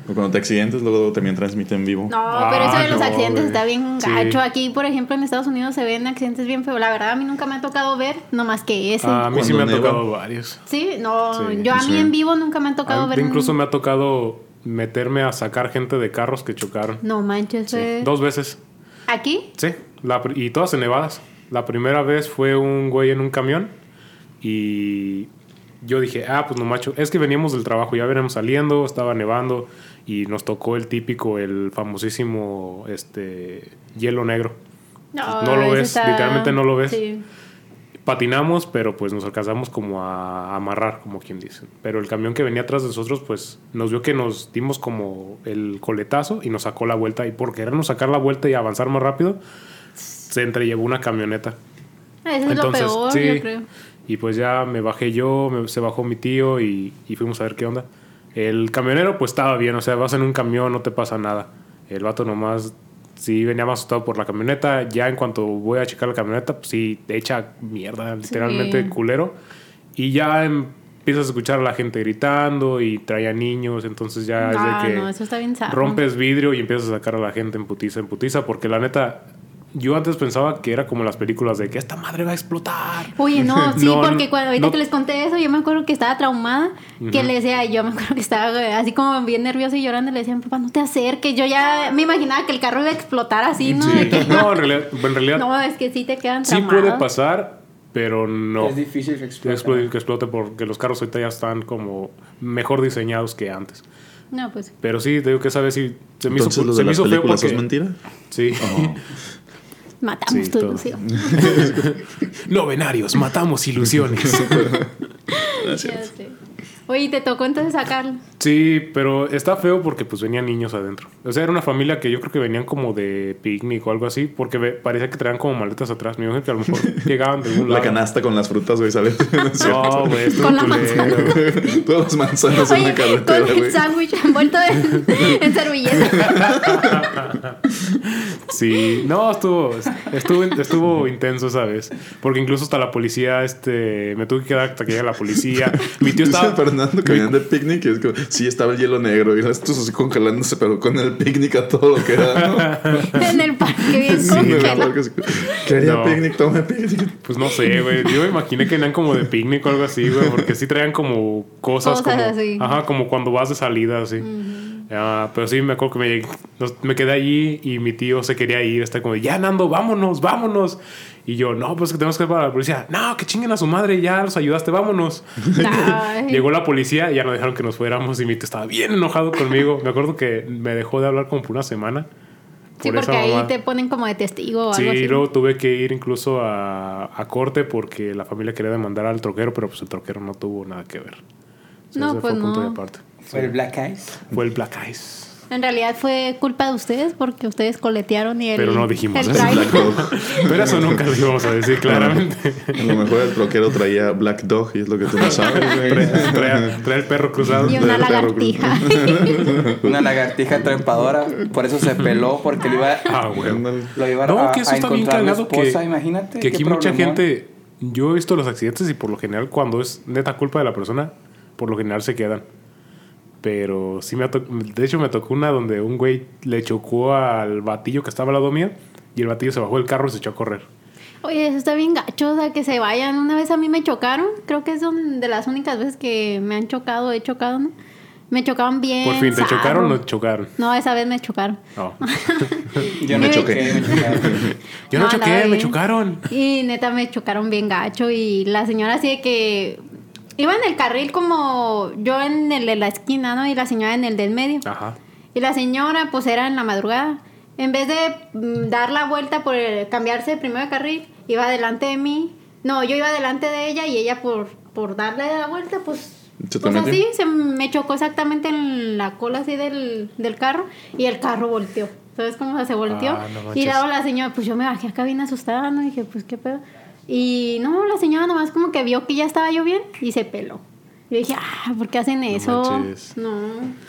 cuando te accidentes, luego también transmite en vivo. No, pero eso de Ah, los no, accidentes está bien Sí. gacho. Aquí, por ejemplo, en Estados Unidos se ven accidentes bien feos. La verdad, a mí nunca me ha tocado ver, no más que ese. A mí sí me han tocado varios. sí, no, Sí, yo a mí sí. en vivo nunca me ha tocado A- ver. incluso me ha tocado meterme a sacar gente de carros que chocaron. No manches, fue- Dos veces. ¿Aquí? Sí, la y todas en nevadas. La primera vez fue un güey en un camión y yo dije, ah, pues no macho, es que veníamos del trabajo, ya veníamos saliendo, estaba nevando y nos tocó el típico, el famosísimo este hielo negro. No lo ese ves, literalmente no lo ves. Sí. Patinamos, pero pues nos alcanzamos como a amarrar, como quien dice. Pero el camión que venía atrás de nosotros, pues nos vio que nos dimos como el coletazo y nos sacó la vuelta. Y por querernos sacar la vuelta y avanzar más rápido, se entrellevó una camioneta. Ah, Eso es lo peor, sí. yo creo. Y pues ya me bajé yo, me- se bajó mi tío y, y fuimos a ver qué onda. El camionero pues estaba bien, o sea, vas en un camión, no te pasa nada. El vato nomás sí venía más asustado por la camioneta. Ya en cuanto voy a checar la camioneta, pues sí, echa mierda, literalmente Sí. culero. Y ya empiezas a escuchar a la gente gritando y traía niños, entonces ya Ah, es de que no, eso está bien rompes vidrio y empiezas a sacar a la gente en putiza, en putiza, porque la neta, yo antes pensaba que era como las películas de que esta madre va a explotar. Oye, no, sí, No, porque cuando ahorita no. que les conté eso, yo me acuerdo que estaba traumada, que le decía, yo me acuerdo que estaba así como bien nerviosa y llorando, y le decían, papá, no te acerques, yo ya me imaginaba que el carro iba a explotar así, ¿no? Sí. Que- No, en realidad, en realidad no, es que sí te quedan sí traumados. puede pasar, pero no. Es difícil que explote. explote, que explote porque los carros ahorita ya están como mejor diseñados que antes. No, pues, Pero sí, te digo que esa vez sí se me hizo, Entonces, lo se de me las hizo feo porque... es mentira. Sí. matamos Sí, tu todo. ilusión. Novenarios, matamos ilusiones. Sé. Oye, ¿te tocó entonces sacarlo? Sí, pero está feo porque pues venían niños adentro. O sea, era una familia que yo creo que venían como de picnic o algo así, porque parecía que traían como maletas atrás. Me imagino que a lo mejor llegaban de algún La lado. canasta con las frutas, güey, sale. No es güey, estuvo Con la culero. Todas las manzanas en Oye, una carretera, con el sándwich envuelto en, en servilleta. Sí, no, estuvo, estuvo, estuvo intenso esa vez. Porque incluso hasta la policía, este, me tuve que quedar hasta que llega la policía. Mi tío estaba... Fernando que venían de picnic y es como, sí, estaba el hielo negro y estos así congelándose, pero con el picnic a todo lo que era, ¿no? en el parque bien Sí, congelado. Quería No. picnic, tome picnic. Pues no sé, güey. Yo me imaginé que eran como de picnic o algo así, güey. Porque sí traían como cosas, Cosas como... así. Ajá, como cuando vas de salida, así. Ah, pero sí, me acuerdo que me, me quedé allí y mi tío se quería ir. Está como, ya, Nando, vámonos, vámonos. Y yo, no, pues que tenemos que ir para la policía. No, que chinguen a su madre, ya los ayudaste, vámonos. Llegó la policía y ya nos dejaron que nos fuéramos y mi tío estaba bien enojado conmigo. Me acuerdo que me dejó de hablar como por una semana. Sí, esa porque ahí te ponen como de testigo o Sí, algo así. luego tuve que ir incluso a, a corte porque la familia quería demandar al troquero, pero pues el troquero no tuvo nada que ver. O sea, No, pues fue punto no. de aparte. Fue el Black Eyes. Fue el Black Eyes. En realidad fue culpa de ustedes porque ustedes coletearon y el. Pero no dijimos el. Black Dog. Pero eso nunca lo íbamos a decir claramente. A lo mejor el troquero traía Black Dog y es lo que tú no sabes. Trae, el perro cruzado. Y una lagartija. Una lagartija trepadora. Por eso se peló, porque lo iba, Ah, güey. Ándale. lo iba No, a, que eso a está bien cagado que, imagínate. que aquí mucha gente... Yo he visto los accidentes y por lo general cuando es neta culpa de la persona, por lo general se quedan. Pero sí me ha tocado... De hecho me tocó una donde un güey le chocó al batillo que estaba al lado mío y el batillo se bajó del carro y se echó a correr. Oye, eso está bien gacho, o sea, que se vayan. Una vez a mí me chocaron. Creo que son de las únicas veces que me han chocado, he chocado, ¿no? Me chocaban bien. Por fin, ¿te chocaron o no chocaron? No, esa vez me chocaron. No. Yo no choqué. choqué. me chocaron. Yo no, No, choqué, me chocaron. Y neta me chocaron bien gacho y la señora así de que iba en el carril como yo en el de la esquina, ¿no? Y la señora en el del medio. Ajá. Y la señora pues era en la madrugada. En vez de mm, dar la vuelta por el- cambiarse de primero de carril, iba delante de mí. No, yo iba delante de ella y ella por, por darle la vuelta pues... ¿Se te Pues así, se me chocó exactamente en la cola así del, del carro y el carro volteó. ¿Sabes cómo se volteó? Ah, no y luego la señora, pues yo me bajé acá bien asustada, ¿no? Y dije, pues qué pedo. Y no, la señora nomás como que vio que ya estaba yo bien y se peló. Yo dije, ah, ¿por qué hacen eso? manches. No.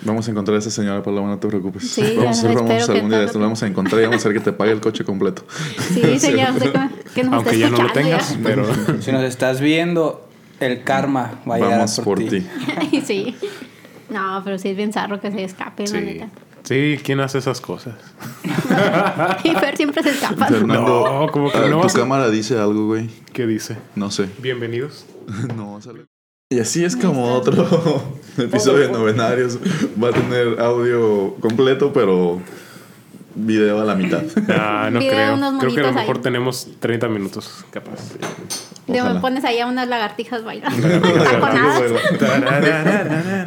Vamos a encontrar a esa señora, Paloma, no te preocupes. Sí, vamos, ya, a- vamos espero que algún día de esto, lo vamos a encontrar y vamos a hacer que te pague el coche completo. Sí, señora, usted que, nos Aunque ya no lo tengas, pero... Si nos estás viendo, el karma va a llegar Vamos por ti. sí. No, pero sí es bien zarro que se escape, la Sí. neta. Sí, ¿quién hace esas cosas? Y Fer siempre se escapa. Fernando, No, como que no tu cámara dice algo, güey. ¿Qué dice? No sé. Bienvenidos. no, sale. Y así es como otro episodio de Novenarios. Va a tener audio completo, pero video a la mitad. Ah, no creo. Creo que a lo mejor ahí. tenemos 30 minutos, capaz. Ojalá. pones ahí a unas lagartijas bailando.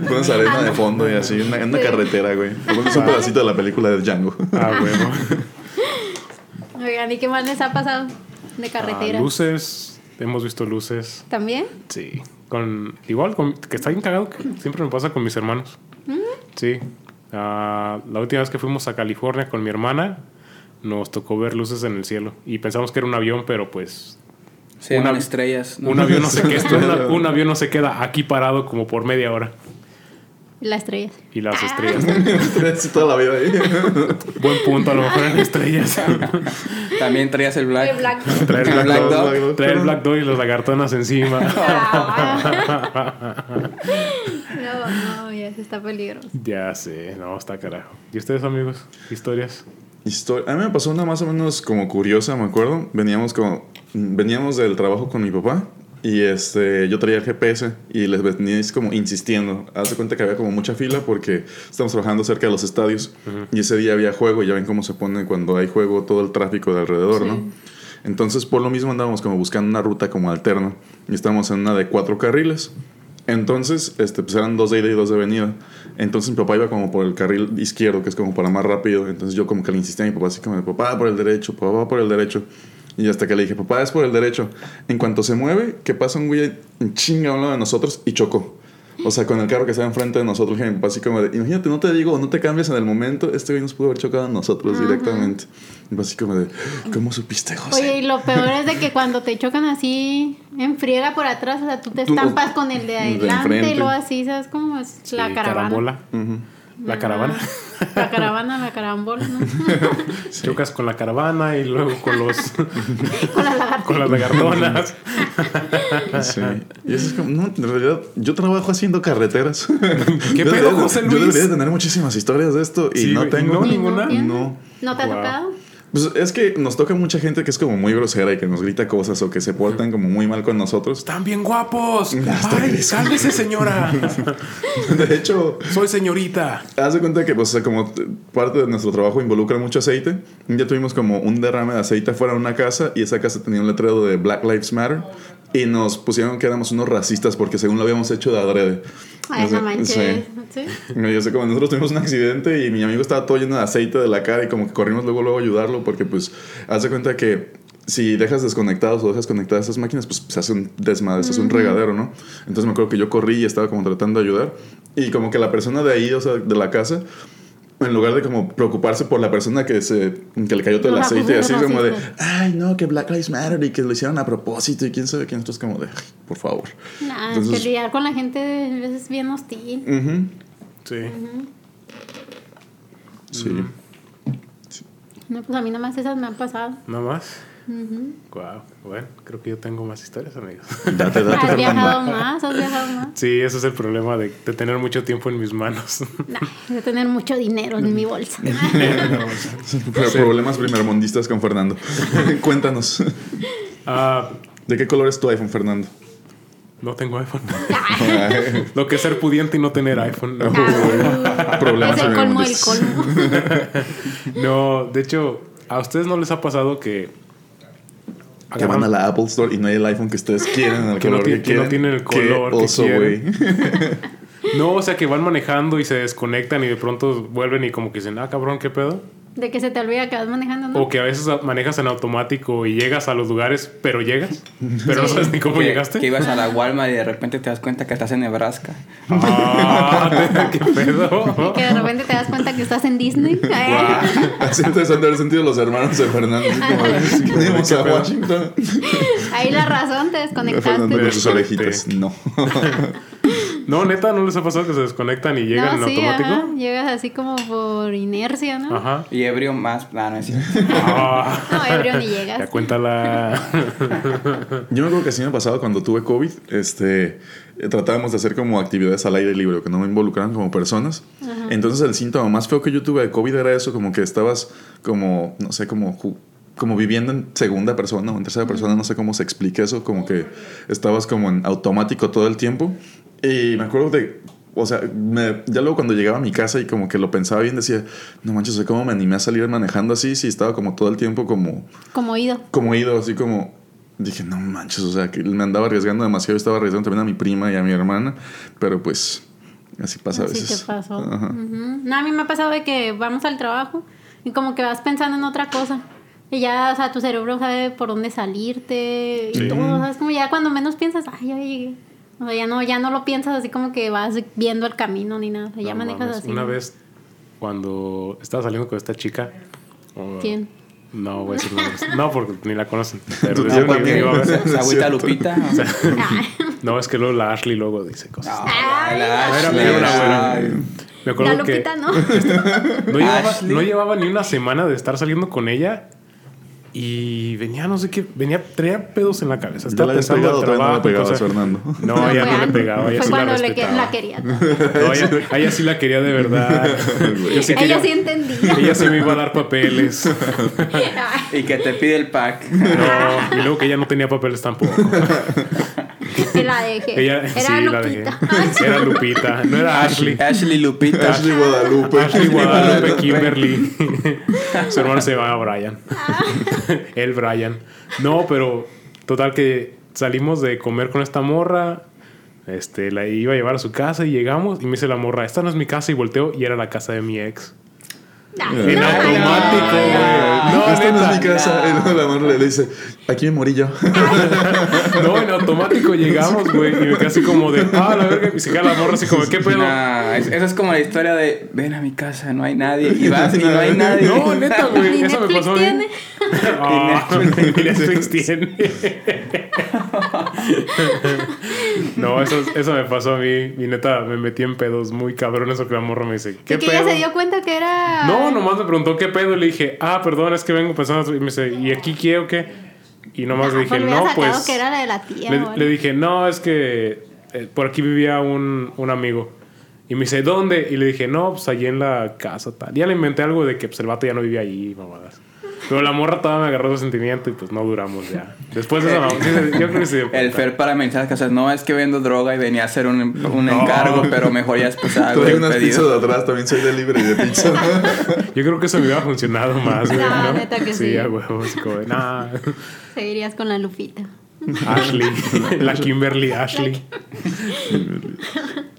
Pones arena de fondo y así en una, en una Sí. carretera, güey. Te pones un pedacito de la película de Django. Ah, huevo. Oigan, ¿y qué más les ha pasado de carretera? Ah, luces. Hemos visto luces. ¿También? Sí. Con, igual, con- que está bien cagado, que siempre me pasa con mis hermanos. Sí. Ah, la última vez que fuimos a California con mi hermana, nos tocó ver luces en el cielo. Y pensamos que era un avión, pero pues Una- estrellas. ¿no? un avión, no se queda, una- un avión no se queda aquí parado como por media hora. Las estrellas. Y las estrellas. Toda la vida ahí. Buen punto, a lo mejor en estrellas. También traías el black. El Black. Traer el Black, Black Dog. Dog. Traer el Black Dog y las lagartonas encima. No, no, ya se está peligroso. ya sé, no, está carajo. ¿Y ustedes, amigos? ¿Historias? Historia. A mí me pasó una más o menos como curiosa, me acuerdo. Veníamos como veníamos del trabajo con mi papá y este yo traía el GPS y les venía como insistiendo. Haz de cuenta que había como mucha fila porque estamos trabajando cerca de los estadios y ese día había juego y ya ven cómo se pone cuando hay juego todo el tráfico de alrededor, ¿no? Entonces por lo mismo andábamos como buscando una ruta como alterna y estábamos en una de cuatro carriles. Entonces, este, pues eran dos de ida y dos de venida. Entonces mi papá iba como por el carril izquierdo, que es como para más rápido. Entonces yo como que le insistía a mi papá así como, papá por el derecho, papá por el derecho. Y hasta que le dije, papá es por el derecho. En cuanto se mueve, que pasa un güey en chinga a de nosotros y chocó. O sea, con el carro que estaba enfrente de nosotros, que así como de, imagínate, no te digo, no te cambias en el momento, este güey nos pudo haber chocado a nosotros directamente. Y así como de, ¿cómo supiste, José? Oye, y lo peor es de que cuando te chocan así en friega por atrás, o sea, tú te Tú- estampas con el de de adelante y luego así, ¿sabes cómo es? Sí, la caravana. carambola. Ujú. La caravana. La caravana, la carambola, ¿no? Chocas con la caravana y luego con los con la con las lagartonas. Sí. Y eso es como, no, en realidad, yo trabajo haciendo carreteras. ¿Qué Yo pedo, debería- José Yo Luis? debería de tener muchísimas historias de esto y Sí, no tengo. ¿no? ¿Y ninguna? No. ¿No te ha Wow. tocado? Pues es que nos toca mucha gente que es como muy grosera y que nos grita cosas o que se portan como muy mal con nosotros. Están bien guapos. Ay, cálmese, señora. De hecho, Soy señorita. haz de cuenta que pues, como parte de nuestro trabajo involucra mucho aceite. Ya tuvimos como un derrame de aceite fuera de una casa y esa casa tenía un letrero de Black Lives Matter y nos pusieron que éramos unos racistas porque según lo habíamos hecho de adrede. Ay, O sea, no manches. sí. ¿Sí? Yo sé, como nosotros tuvimos un accidente y mi amigo estaba todo lleno de aceite de la cara y como que corrimos luego luego a ayudarlo porque pues haz de cuenta que si dejas desconectados o dejas conectadas esas máquinas pues se hace un desmadre, se hace un regadero, ¿no? Entonces me acuerdo que yo corrí y estaba como tratando de ayudar y como que la persona de ahí, o sea, de la casa en lugar de como preocuparse por la persona que se que le cayó todo el Los aceite y así como de ay no que Black Lives Matter y que lo hicieron a propósito y quién sabe quién entonces como de "Ay, por favor Nah, es Entonces- que lidiar con la gente a veces es bien hostil. Ujú. Sí. sí No, pues a mí nomás esas me han pasado. ¿No más? Wow. Bueno, creo que yo tengo más historias, amigos. date date ¿Has viajado más? ¿Has viajado más? Sí, ese es el problema de, de tener mucho tiempo en mis manos. Nah, de tener mucho dinero en mi bolsa. Pro- Problemas primermundistas con Fernando. Cuéntanos. Ah, ¿De qué color es tu iPhone, Fernando? no tengo iPhone. Lo que es ser pudiente y no tener iPhone. No, Problemas es el colmo. No, de hecho, ¿a ustedes no les ha pasado que... Que van a la Apple Store y no hay el iPhone que ustedes quieren, el Que no color tiene- que, que no quieren. tiene el Qué color que oso, güey. No, o sea, que van manejando y se desconectan y de pronto vuelven y como que dicen, ah, cabrón, ¿qué pedo? De que se te olvida que vas manejando, ¿no? O que a veces manejas en automático y llegas a los lugares, pero llegas, pero no Sí. sabes ni cómo que, llegaste. que ibas a la Walmart y de repente te das cuenta que estás en Nebraska. Ah, ¿qué pedo? Que de repente te das cuenta que estás en Disney. Ay, Así entonces han de haber sentido los hermanos de Fernando. Así como de, "Venimos a Washington. Ahí la razón, te Fernando desconectaste. con sus orejitas. No. No, neta, ¿no les ha pasado que se desconectan y llegan no, en automático? ajá. Llegas así como por inercia, ¿no? Ajá. Y ebrio más. Ah, no, es cierto. Ah, No, ebrio ni ya llegas. cuéntala. Yo me acuerdo que sí me pasaba cuando tuve COVID. Este, tratábamos de hacer como actividades al aire libre, que no me involucraran como personas. Entonces el síntoma más feo que yo tuve de COVID era eso, como que estabas como, no sé, como, como viviendo en segunda persona o en tercera persona, no sé cómo se explica eso, como que estabas como en automático todo el tiempo. Y me acuerdo de, o sea, me- ya luego cuando llegaba a mi casa y como que lo pensaba bien, decía, no manches, o sea, ¿cómo me animé a salir manejando así si estaba como todo el tiempo como Como oído. como ido, así como dije, no manches, o sea, que me andaba arriesgando demasiado, estaba arriesgando también a mi prima y a mi hermana, pero pues así pasa a Así veces. te pasó. Ajá. Ujú. No, a mí me ha pasado de que vamos al trabajo y como que vas pensando en otra cosa. Y ya, o sea, tu cerebro sabe por dónde salirte y Sí. todo. ¿sabes? Como ya cuando menos piensas, ay, ya llegué. O sea, ya no, ya no lo piensas así como que vas viendo el camino ni nada. O sea, ya No manejas mames, así. Una ¿no? vez, cuando estaba saliendo con esta chica. oh, ¿Quién? No voy a decir nombres. No, porque ni la conocen. Pero Tú que ver. Se agüita Lupita. No, es que luego la Ashley luego dice cosas. Ay, la Ashley, era una buena. ay. Me La acuerdo que Lupita, ¿no? no llevaba, no llevaba ni una semana de estar saliendo con ella y venía, no sé qué, venía, traía pedos en la cabeza. ¿Ya Estaba pensando pegado en o todavía no trabajo. le pegabas. Fernando? No, ella no le pegaba, ella Fue sí la cuando le que- respetaba. la quería. No, ella, ella sí la quería de verdad. Yo sí Ella quería- sí entendía. ella sí me iba a dar papeles. Y que te pide el pack. No, y luego que ella no tenía papeles tampoco. La dejé. Ella Era sí la dejé. Lupita. Era Lupita, no era Ashley. Ashley Lupita. Ashley Guadalupe. Ashley Guadalupe Kimberly. Su hermano se llama Brian. El Brian. No, pero total que salimos de comer con esta morra. Este, la iba a llevar a su casa y llegamos y me dice la morra, esta no es mi casa y volteo y era la casa de mi ex. En No, automático, no, güey. No, Esta no es mi casa. Y luego la le dice, aquí me morí yo. No, en automático llegamos, güey. Y me quedé así como de, ah, la verga. Y se queda la morra así como, ¿qué pedo? Nah, es- como la historia de ven a mi casa, no hay nadie. Y vas y no hay nadie. No, neta, güey. Eso me Netflix pasó tiene. Ah, ni Netflix tiene. No, eso, eso me pasó a mí. Y neta, me metí en pedos muy cabrones porque la morra me dice, ¿qué ¿Y que pedo? ella se dio cuenta que era. No, nomás me preguntó qué pedo. Y le dije, ah, perdón, es que vengo pensando. Y me dice, ¿y aquí qué o qué? Y nomás le Ah, dije, pues le no, pues. que era la de la tía. Le, le dije, no, es que eh, por aquí vivía un, un amigo. Y me dice, ¿dónde? Y le dije, no, pues allí en la casa, tal. Ya le inventé algo de que pues, el vato ya no vivía allí, mamadas. Pero la morra todavía me agarró su sentimiento y pues no duramos ya. Después de eso, no, sí, yo creo que sí. El Fer para mensajes que haces, no es que vendo droga y venía a hacer un, un encargo, pero mejor ya después hago unas pizzas pedido. de atrás, también soy delivery de pizza. Yo creo que eso me hubiera funcionado más, güey. No, neta que sí. a huevo, así como, de, nah. Seguirías con la Lupita. Ashley. La Kimberly Ashley.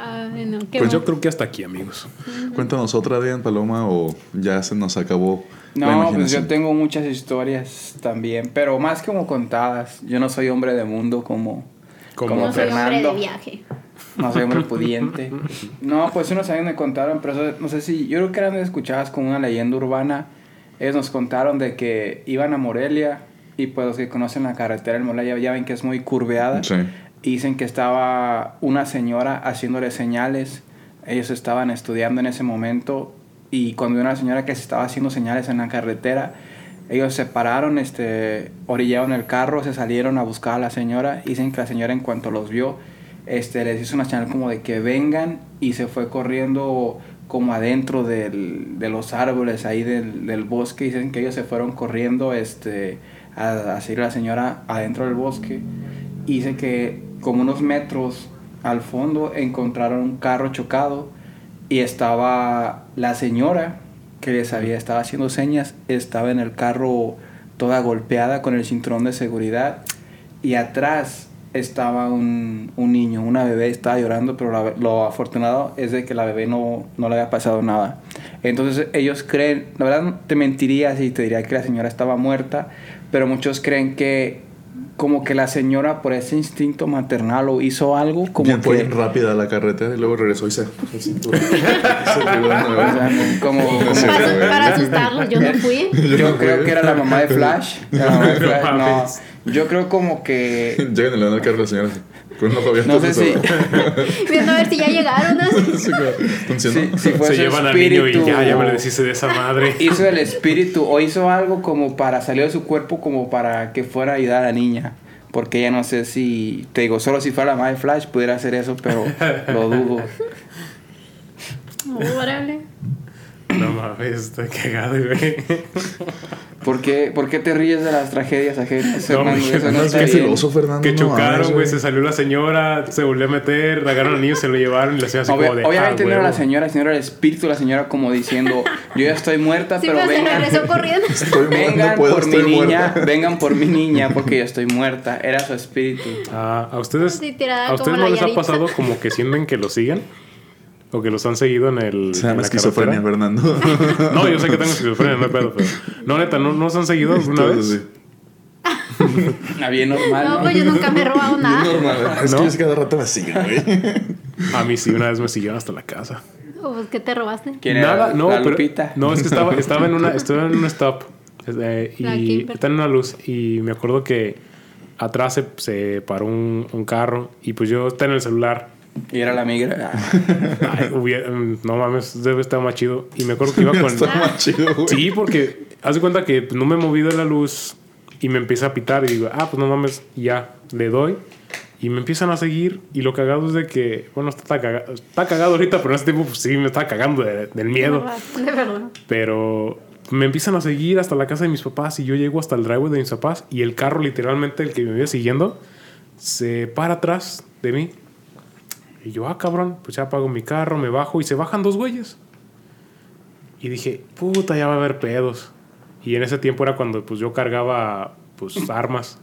Ay, no, qué Pues yo creo que hasta aquí, amigos. Cuéntanos otra, Dian Paloma, o ya se nos acabó la No, pues yo tengo muchas historias también, pero más como contadas. Yo no soy hombre de mundo como, Como como No soy hombre Fernando. de viaje. No soy hombre pudiente. No, pues unos años me contaron, pero eso, no sé si, yo creo que eran escuchadas como una leyenda urbana. Ellos nos contaron de que iban a Morelia y pues los que conocen la carretera en Morelia ya ven que es muy curveada. Sí. Dicen que estaba una señora haciéndole señales. Ellos estaban estudiando en ese momento y cuando una señora que se estaba haciendo señales en la carretera, ellos se pararon, este, orillaron el carro, se salieron a buscar a la señora. Dicen que la señora en cuanto los vio, este, les hizo una señal como de que vengan y se fue corriendo como adentro del- de los árboles ahí del, del bosque. Dicen que ellos se fueron corriendo este, a, a seguir a la señora adentro del bosque. Dice que como unos metros al fondo encontraron un carro chocado y estaba la señora que les había estado haciendo señas, estaba en el carro toda golpeada con el cinturón de seguridad y atrás estaba un, un niño, una bebé estaba llorando, pero lo afortunado es de que la bebé no, no le había pasado nada. Entonces ellos creen, la verdad te mentiría si te diría que la señora estaba muerta, pero muchos creen que como que la señora por ese instinto maternal o hizo algo como Bien, fue que... bien rápida a la carretera y luego regresó y se. Se sea, como, como- Para, asustarlos, yo no fui. yo creo que era la mamá de Flash. La mamá de Flash, No yo creo como que Llegan dan el carro la señora así, con un ojo abierto. no sé si, Viendo a ver si ya llegaron. ¿no? Sí, claro. Si fue Se llevan al niño y ya, ya me le deshice de esa madre. Hizo el espíritu o hizo algo como para salir de su cuerpo como para que fuera a ayudar a la niña. Porque ya no sé si, te digo, solo si fuera la mamá de Flash pudiera hacer eso, pero lo dudo. Órale. No mames, está cagado, güey. ¿Por qué, por qué te ríes de las tragedias ajenas, No, Fernando? Eso no No, es que filoso, Fernando. Que no chocaron, güey. Se salió la señora, se volvió a meter, agarraron al niño, se lo llevaron y le hacían así Obvia- como de. obviamente ah, no era la señora, la señora era el espíritu, la señora como diciendo, yo ya estoy muerta, Sí, pero pero se vengan, regresó corriendo. Estoy vengan no puedo, por mi estoy niña, muerta. vengan por mi niña, porque yo estoy muerta. Era su espíritu. Ah, ¿a ustedes, Sí, ¿a ustedes no la les ha pasado como que sienten que los siguen? ¿O que los han seguido en el. Se llama la esquizofrenia, carretera? Fernando. No, yo sé que tengo esquizofrenia, no hay pedo, pero. No, neta, ¿no, ¿no se han seguido alguna vez? sí. Ah, Bien normal, No, ¿no? pues yo nunca me he robado nada. Normal. Es ¿No? que yo cada rato me siguen, güey. A mí sí, una vez me siguieron hasta la casa. O, pues, ¿Qué te robaste? ¿Quién era? Nada, no, la pero- Lupita. No, es que estaba, estaba en una, estaba en un stop. eh, y está en una luz. Y me acuerdo que atrás se, se paró un, un carro. Y pues yo estaba en el celular. Y era la migra. Ay, hubiera- no mames, debe estar más chido. Y me acuerdo que iba con. Está más chido, güey. Sí, porque haz de cuenta que no me he movido de la luz y me empieza a pitar y digo, ah, pues no mames, ya, le doy. Y me empiezan a seguir y lo cagado es de que, bueno, está cagado, está cagado ahorita, pero en ese tiempo pues, sí me estaba cagando de- del miedo. De verdad. Pero me empiezan a seguir hasta la casa de mis papás y yo llego hasta el driveway de mis papás y el carro literalmente, el que me iba siguiendo, se para atrás de mí. Y yo, ah, cabrón, pues ya apago mi carro, me bajo y se bajan dos güeyes. Y dije, puta, ya va a haber pedos. Y en ese tiempo era cuando pues yo cargaba pues armas.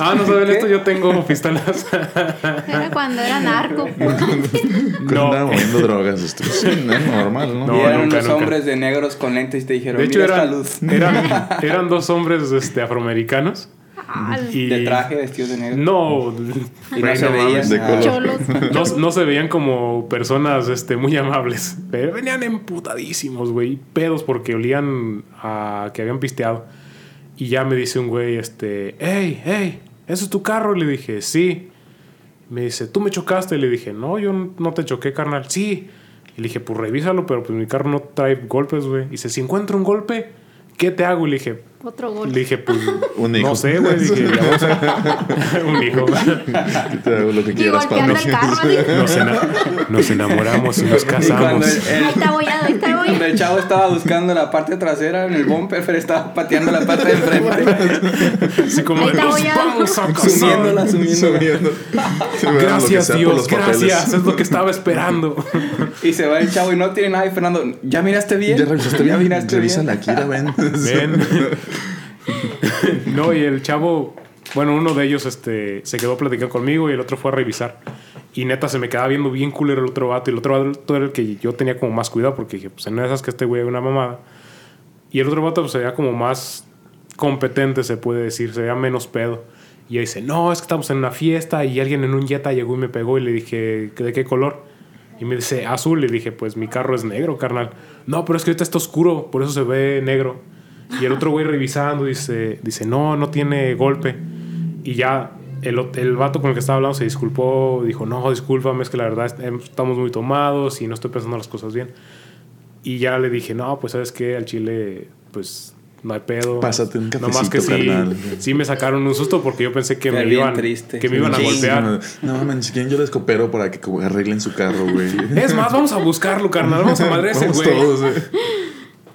Ah, no saben esto, yo tengo pistolas. Era cuando era narco. Cuando No. andaba moviendo drogas, esto es normal, ¿no? No, y eran nunca, unos nunca. hombres de negros con lentes y te dijeron, De hecho, mira esta eran, luz. eran, eran dos hombres este, afroamericanos. Ah, Y De traje, vestidos de negro. No, Y no se no veían. De color. no se veían como personas este, muy amables. Pero venían emputadísimos, güey. Pedos porque olían a que habían pisteado. Y ya me dice un güey, este, hey, hey, ¿eso es tu carro? Le dije, sí. Me dice, ¿tú me chocaste? Le dije, no, yo no te choqué, carnal. Sí. Y le dije, pues revísalo, pero pues mi carro no trae golpes, güey. Y dice, si encuentro un golpe, ¿qué te hago? Y le dije, Otro gol. le dije, pues, Un hijo. no sé, güey. Dije, ya vamos a- un hijo. Yo te hago lo que Y quieras. Nos, ena- nos enamoramos y nos Y casamos. el, el- Ahí está bollado, ahí está cuando bollado. el chavo estaba buscando la parte trasera en el bumper, pero estaba pateando la parte de enfrente. Así como de, nos bollado. vamos a Sumiéndola, sumiéndola. Gracias Dios, los gracias. Es lo que estaba esperando. Y se va el chavo y no tiene nada. Y Fernando, ¿ya miraste bien? ¿Ya revisaste bien? miraste Revisa bien? ven. Ven. No, y el chavo, bueno, uno de ellos este, se quedó platicando conmigo y el otro fue a revisar. Y neta se me quedaba viendo bien culero el otro vato. Y el otro vato era el que yo tenía como más cuidado porque dije, pues en esas que este güey es una mamada. Y el otro vato pues, se veía como más competente, se puede decir, se veía menos pedo. Y ella dice, no, es que estamos en una fiesta y alguien en un Jetta llegó y me pegó y le dije, ¿de qué color? Y me dice, azul. Le dije, pues mi carro es negro, carnal. No, pero es que ahorita está oscuro, por eso se ve negro. Y el otro güey revisando dice, dice, no, no tiene golpe. Y ya el, el vato con el que estaba hablando se disculpó, dijo, no, discúlpame, es que la verdad em- estamos muy tomados y no estoy pensando las cosas bien. Y ya le dije, no, pues sabes qué, al chile, pues no hay pedo. Pásate un Nomás que sí, cafecito, carnal. sí me sacaron un susto porque yo pensé que me iban, triste. que me iban a Sí. golpear. No, man, si quieren yo les coopero para que como arreglen su carro, güey. Es más, vamos a buscarlo, carnal. Vamos a madre ese Vamos güey. todos, güey.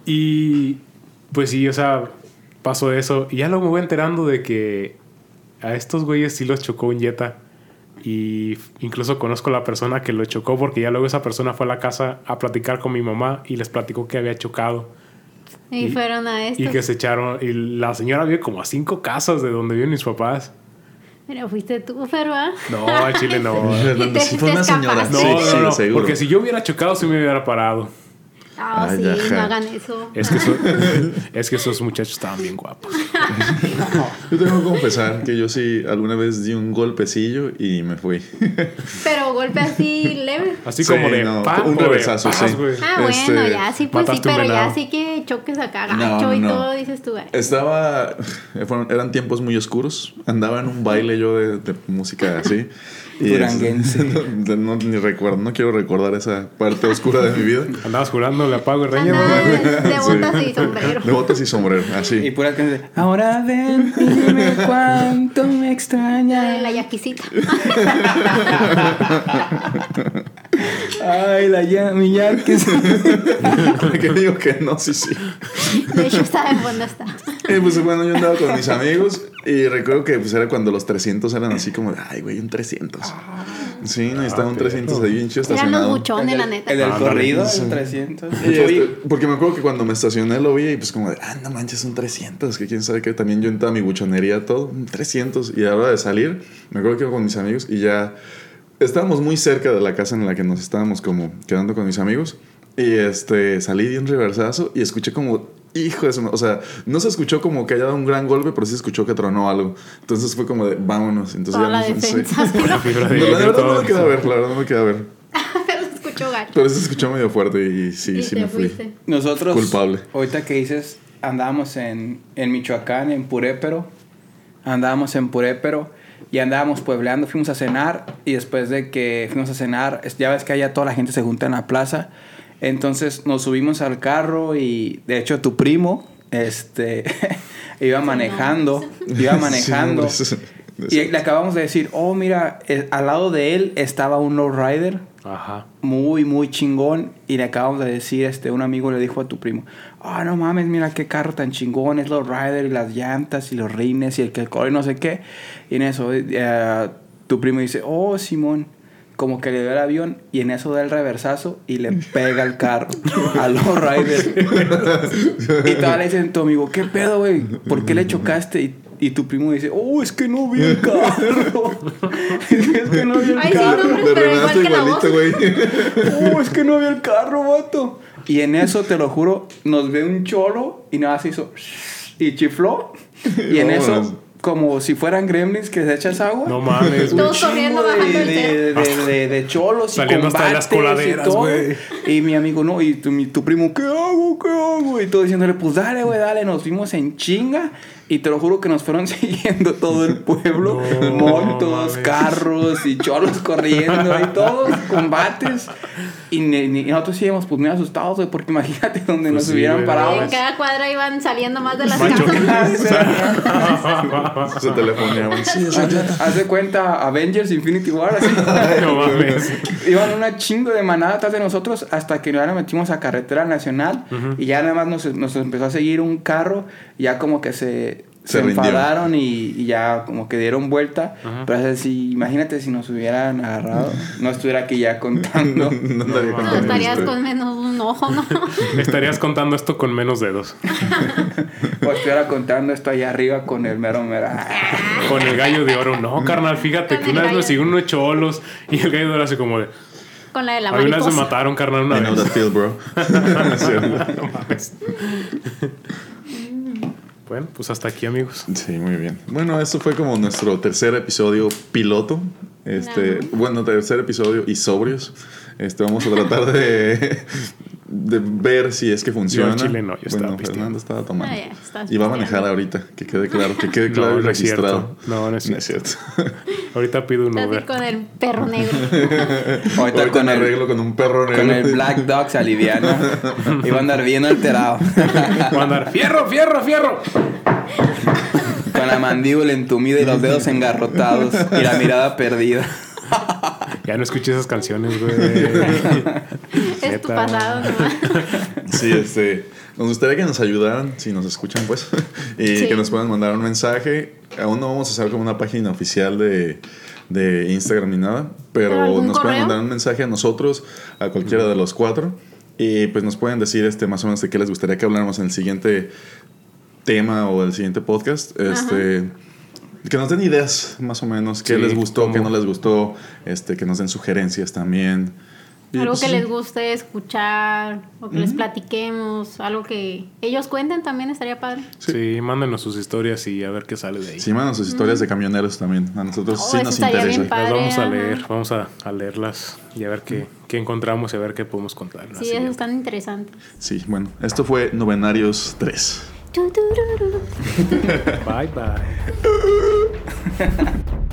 Y pues sí, o sea, pasó eso. Y ya luego me voy enterando de que a estos güeyes sí los chocó un Jetta. Y incluso conozco a la persona que lo chocó porque ya luego esa persona fue a la casa a platicar con mi mamá y les platicó que había chocado. Y Y- fueron a esto. Y que se echaron. Y la señora vive como a cinco casas de donde viven mis papás. Pero fuiste tú, Fer, ¿va? No, al chile no. Y te- fue te una señora. No, Sí, no, sí, no, seguro. Porque si yo hubiera chocado, sí me hubiera parado. Ah, sí, ajá. no hagan eso. Es que, eso- es que esos muchachos estaban bien guapos. Yo tengo que confesar que yo sí alguna vez di un golpecillo y me fui. Pero golpe así leve. Así Sí, como de no, pam, un reversazo, sí. Ah, Este, bueno, ya sí, pues sí, pero ya sí que choques acá No, gacho no, y no. todo, dices tú. eh. Estaba. fueron- eran tiempos muy oscuros. Andaba en un baile yo de, de música así. Y Duranguense. no, no- ni recuerdo, no quiero recordar esa parte oscura de mi vida. Andabas jurando, le apago el reño. Andaba güey. de, de botas Sí. y sombrero. De botas y sombrero, Y así. pura canción de, Ahora ven, y dime cuánto me La extraña. la yaquisita. Ay, la ya, mi ya que se- que digo que no, sí, sí. De hecho, saben dónde está. Y pues bueno, yo andaba con mis amigos y recuerdo que pues era cuando los 300 eran así como de, ay, güey, un 300. Sí, necesitaba un 300 ahí bien chido Eran los estacionado. buchones, la neta. El del Ándale. corrido, el 300. Y este, porque me acuerdo que cuando me estacioné lo vi y pues como de, ah, no manches, un 300, que quién sabe qué, también yo en toda mi buchonería, todo, un 300. Y a la hora de salir, me acuerdo que iba con mis amigos y ya estábamos muy cerca de la casa en la que nos estábamos como quedando con mis amigos. Y este, salí de un reversazo y escuché como, hijo de su O sea, no se escuchó como que haya dado un gran golpe, pero sí se escuchó que tronó algo. Entonces fue como de, vámonos. Entonces Toda la ya no sé. defensa. sí. La fibra No, la verdad no me queda a ver, la verdad no me queda a ver. Pero se escuchó gacho. Pero se escuchó medio fuerte y sí, Y sí me fui. fuiste. Nosotros, Culpable. ahorita que dices, andábamos en, en Michoacán, en Purépero. Andábamos en Purépero y andábamos puebleando. Fuimos a cenar y después de que fuimos a cenar, ya ves que allá toda la gente se junta en la plaza. Entonces nos subimos al carro y de hecho tu primo este, iba manejando. Iba manejando. Sí, hombre, y le acabamos de decir, oh, mira, eh, al lado de él estaba un lowrider Ajá. muy, muy chingón. Y le acabamos de decir, este, un amigo le dijo a tu primo, ah, no mames, mira qué carro tan chingón, es los rider y las llantas y los rines y el que el color y no sé qué. Y en eso, eh, tu primo dice, oh, Simón, como que le dio el avión y en eso da el reversazo y le pega el carro a los riders. y todavía le dicen tu amigo, ¿qué pedo, güey? ¿Por qué le chocaste? Y, y tu primo dice, oh, es que no vi el carro. es que no vi el Ay, sí, carro. no, De pero igual que la voz. igualito, güey. Oh, es que no vi el carro, vato. Y en eso, te lo juro, nos ve un cholo y nada se hizo y chifló. Y en eso, como si fueran gremlins que se echas agua. No mames. Todos corriendo, bajando de, el de, de, de- de cholos y Saliendo hasta de las coladeras, y todo. güey. Y mi amigo, no, y tu, mi- tu primo, ¿qué hago? ¿Qué hago? Y todo diciéndole, pues dale, güey, dale. Nos fuimos en chinga. Y te lo juro que nos fueron siguiendo todo el pueblo. No, mames. carros y cholos corriendo y todos combates. Y, ni- ni- nosotros sí íbamos pues muy asustados, güey, porque imagínate donde Pues nos sí, hubieran parado. En cada cuadra iban saliendo más de las Macho. casas. Se telefoneaban. Sí, Haz de cuenta Avengers Infinity War, así. No mames. Iban una chingo de manada atrás de nosotros hasta que ya nos metimos a carretera nacional y ya nada más nos, nos empezó a seguir un carro. Ya como que se, Se se, enfadaron y, y ya como que dieron vuelta. Pero es así, imagínate si nos hubieran agarrado, no estuviera aquí ya contando. No No, contando No, estarías esto. con menos un ojo, ¿no? Estarías contando esto con menos dedos. o estuviera contando esto allá arriba con el mero mero. Con el gallo de oro. No, carnal, fíjate que una vez me siguió unos cholos y el gallo de oro así como de. Con la de la A mí una mariposa. mataron, carnal, una I know vez. that feel, bro. Es cierto. No mames. Bueno, pues hasta aquí, amigos. Sí, muy bien. Bueno, esto fue como nuestro tercer episodio piloto. Este, bueno, tercer episodio y sobrios. Este, vamos a tratar de, de ver si es que funciona. al chile no, yo estaba bueno. Fernando estaba tomando. Ah, ya, y va a manejar ahorita, que quede claro, que quede claro No, y no es registrado. cierto. No, no es cierto. Ahorita pido un Uber. con el perro negro. Ahorita Ahorita con me el, arreglo con un perro negro. con el Black Dog se aliviana. Iba a andar bien alterado. Voy a andar, ¡Fierro, fierro, fierro! con la mandíbula entumida y los dedos engarrotados y la mirada perdida. Ya no escuché esas canciones, güey. es tu pasado nomás. Sí, este. Nos gustaría que nos ayudaran, si nos escuchan, pues, y Sí. que nos puedan mandar un mensaje. Aún no vamos a hacer como una página oficial de, de Instagram ni nada, ¿Pero nos pueden mandar un mensaje a nosotros, a cualquiera de los cuatro, y pues nos pueden decir este más o menos de qué les gustaría que habláramos en el siguiente tema o el siguiente podcast. Este. Que nos den ideas, más o menos, qué Sí, les gustó, qué como- no les gustó, este, que nos den sugerencias también. Y, Algo pues, que sí. les guste escuchar o que les platiquemos, algo que ellos cuenten también estaría padre. Sí, mándenos sus historias y a ver qué sale de ahí. Sí, mándanos sus historias de camioneros también. A nosotros Oh, sí nos interesa. padre. Las vamos a ajá. leer, vamos a, a leerlas y a ver qué, qué encontramos y a ver qué podemos contar. Sí, eso es tan interesante. Sí, bueno, esto fue Novenarios 3. bye bye.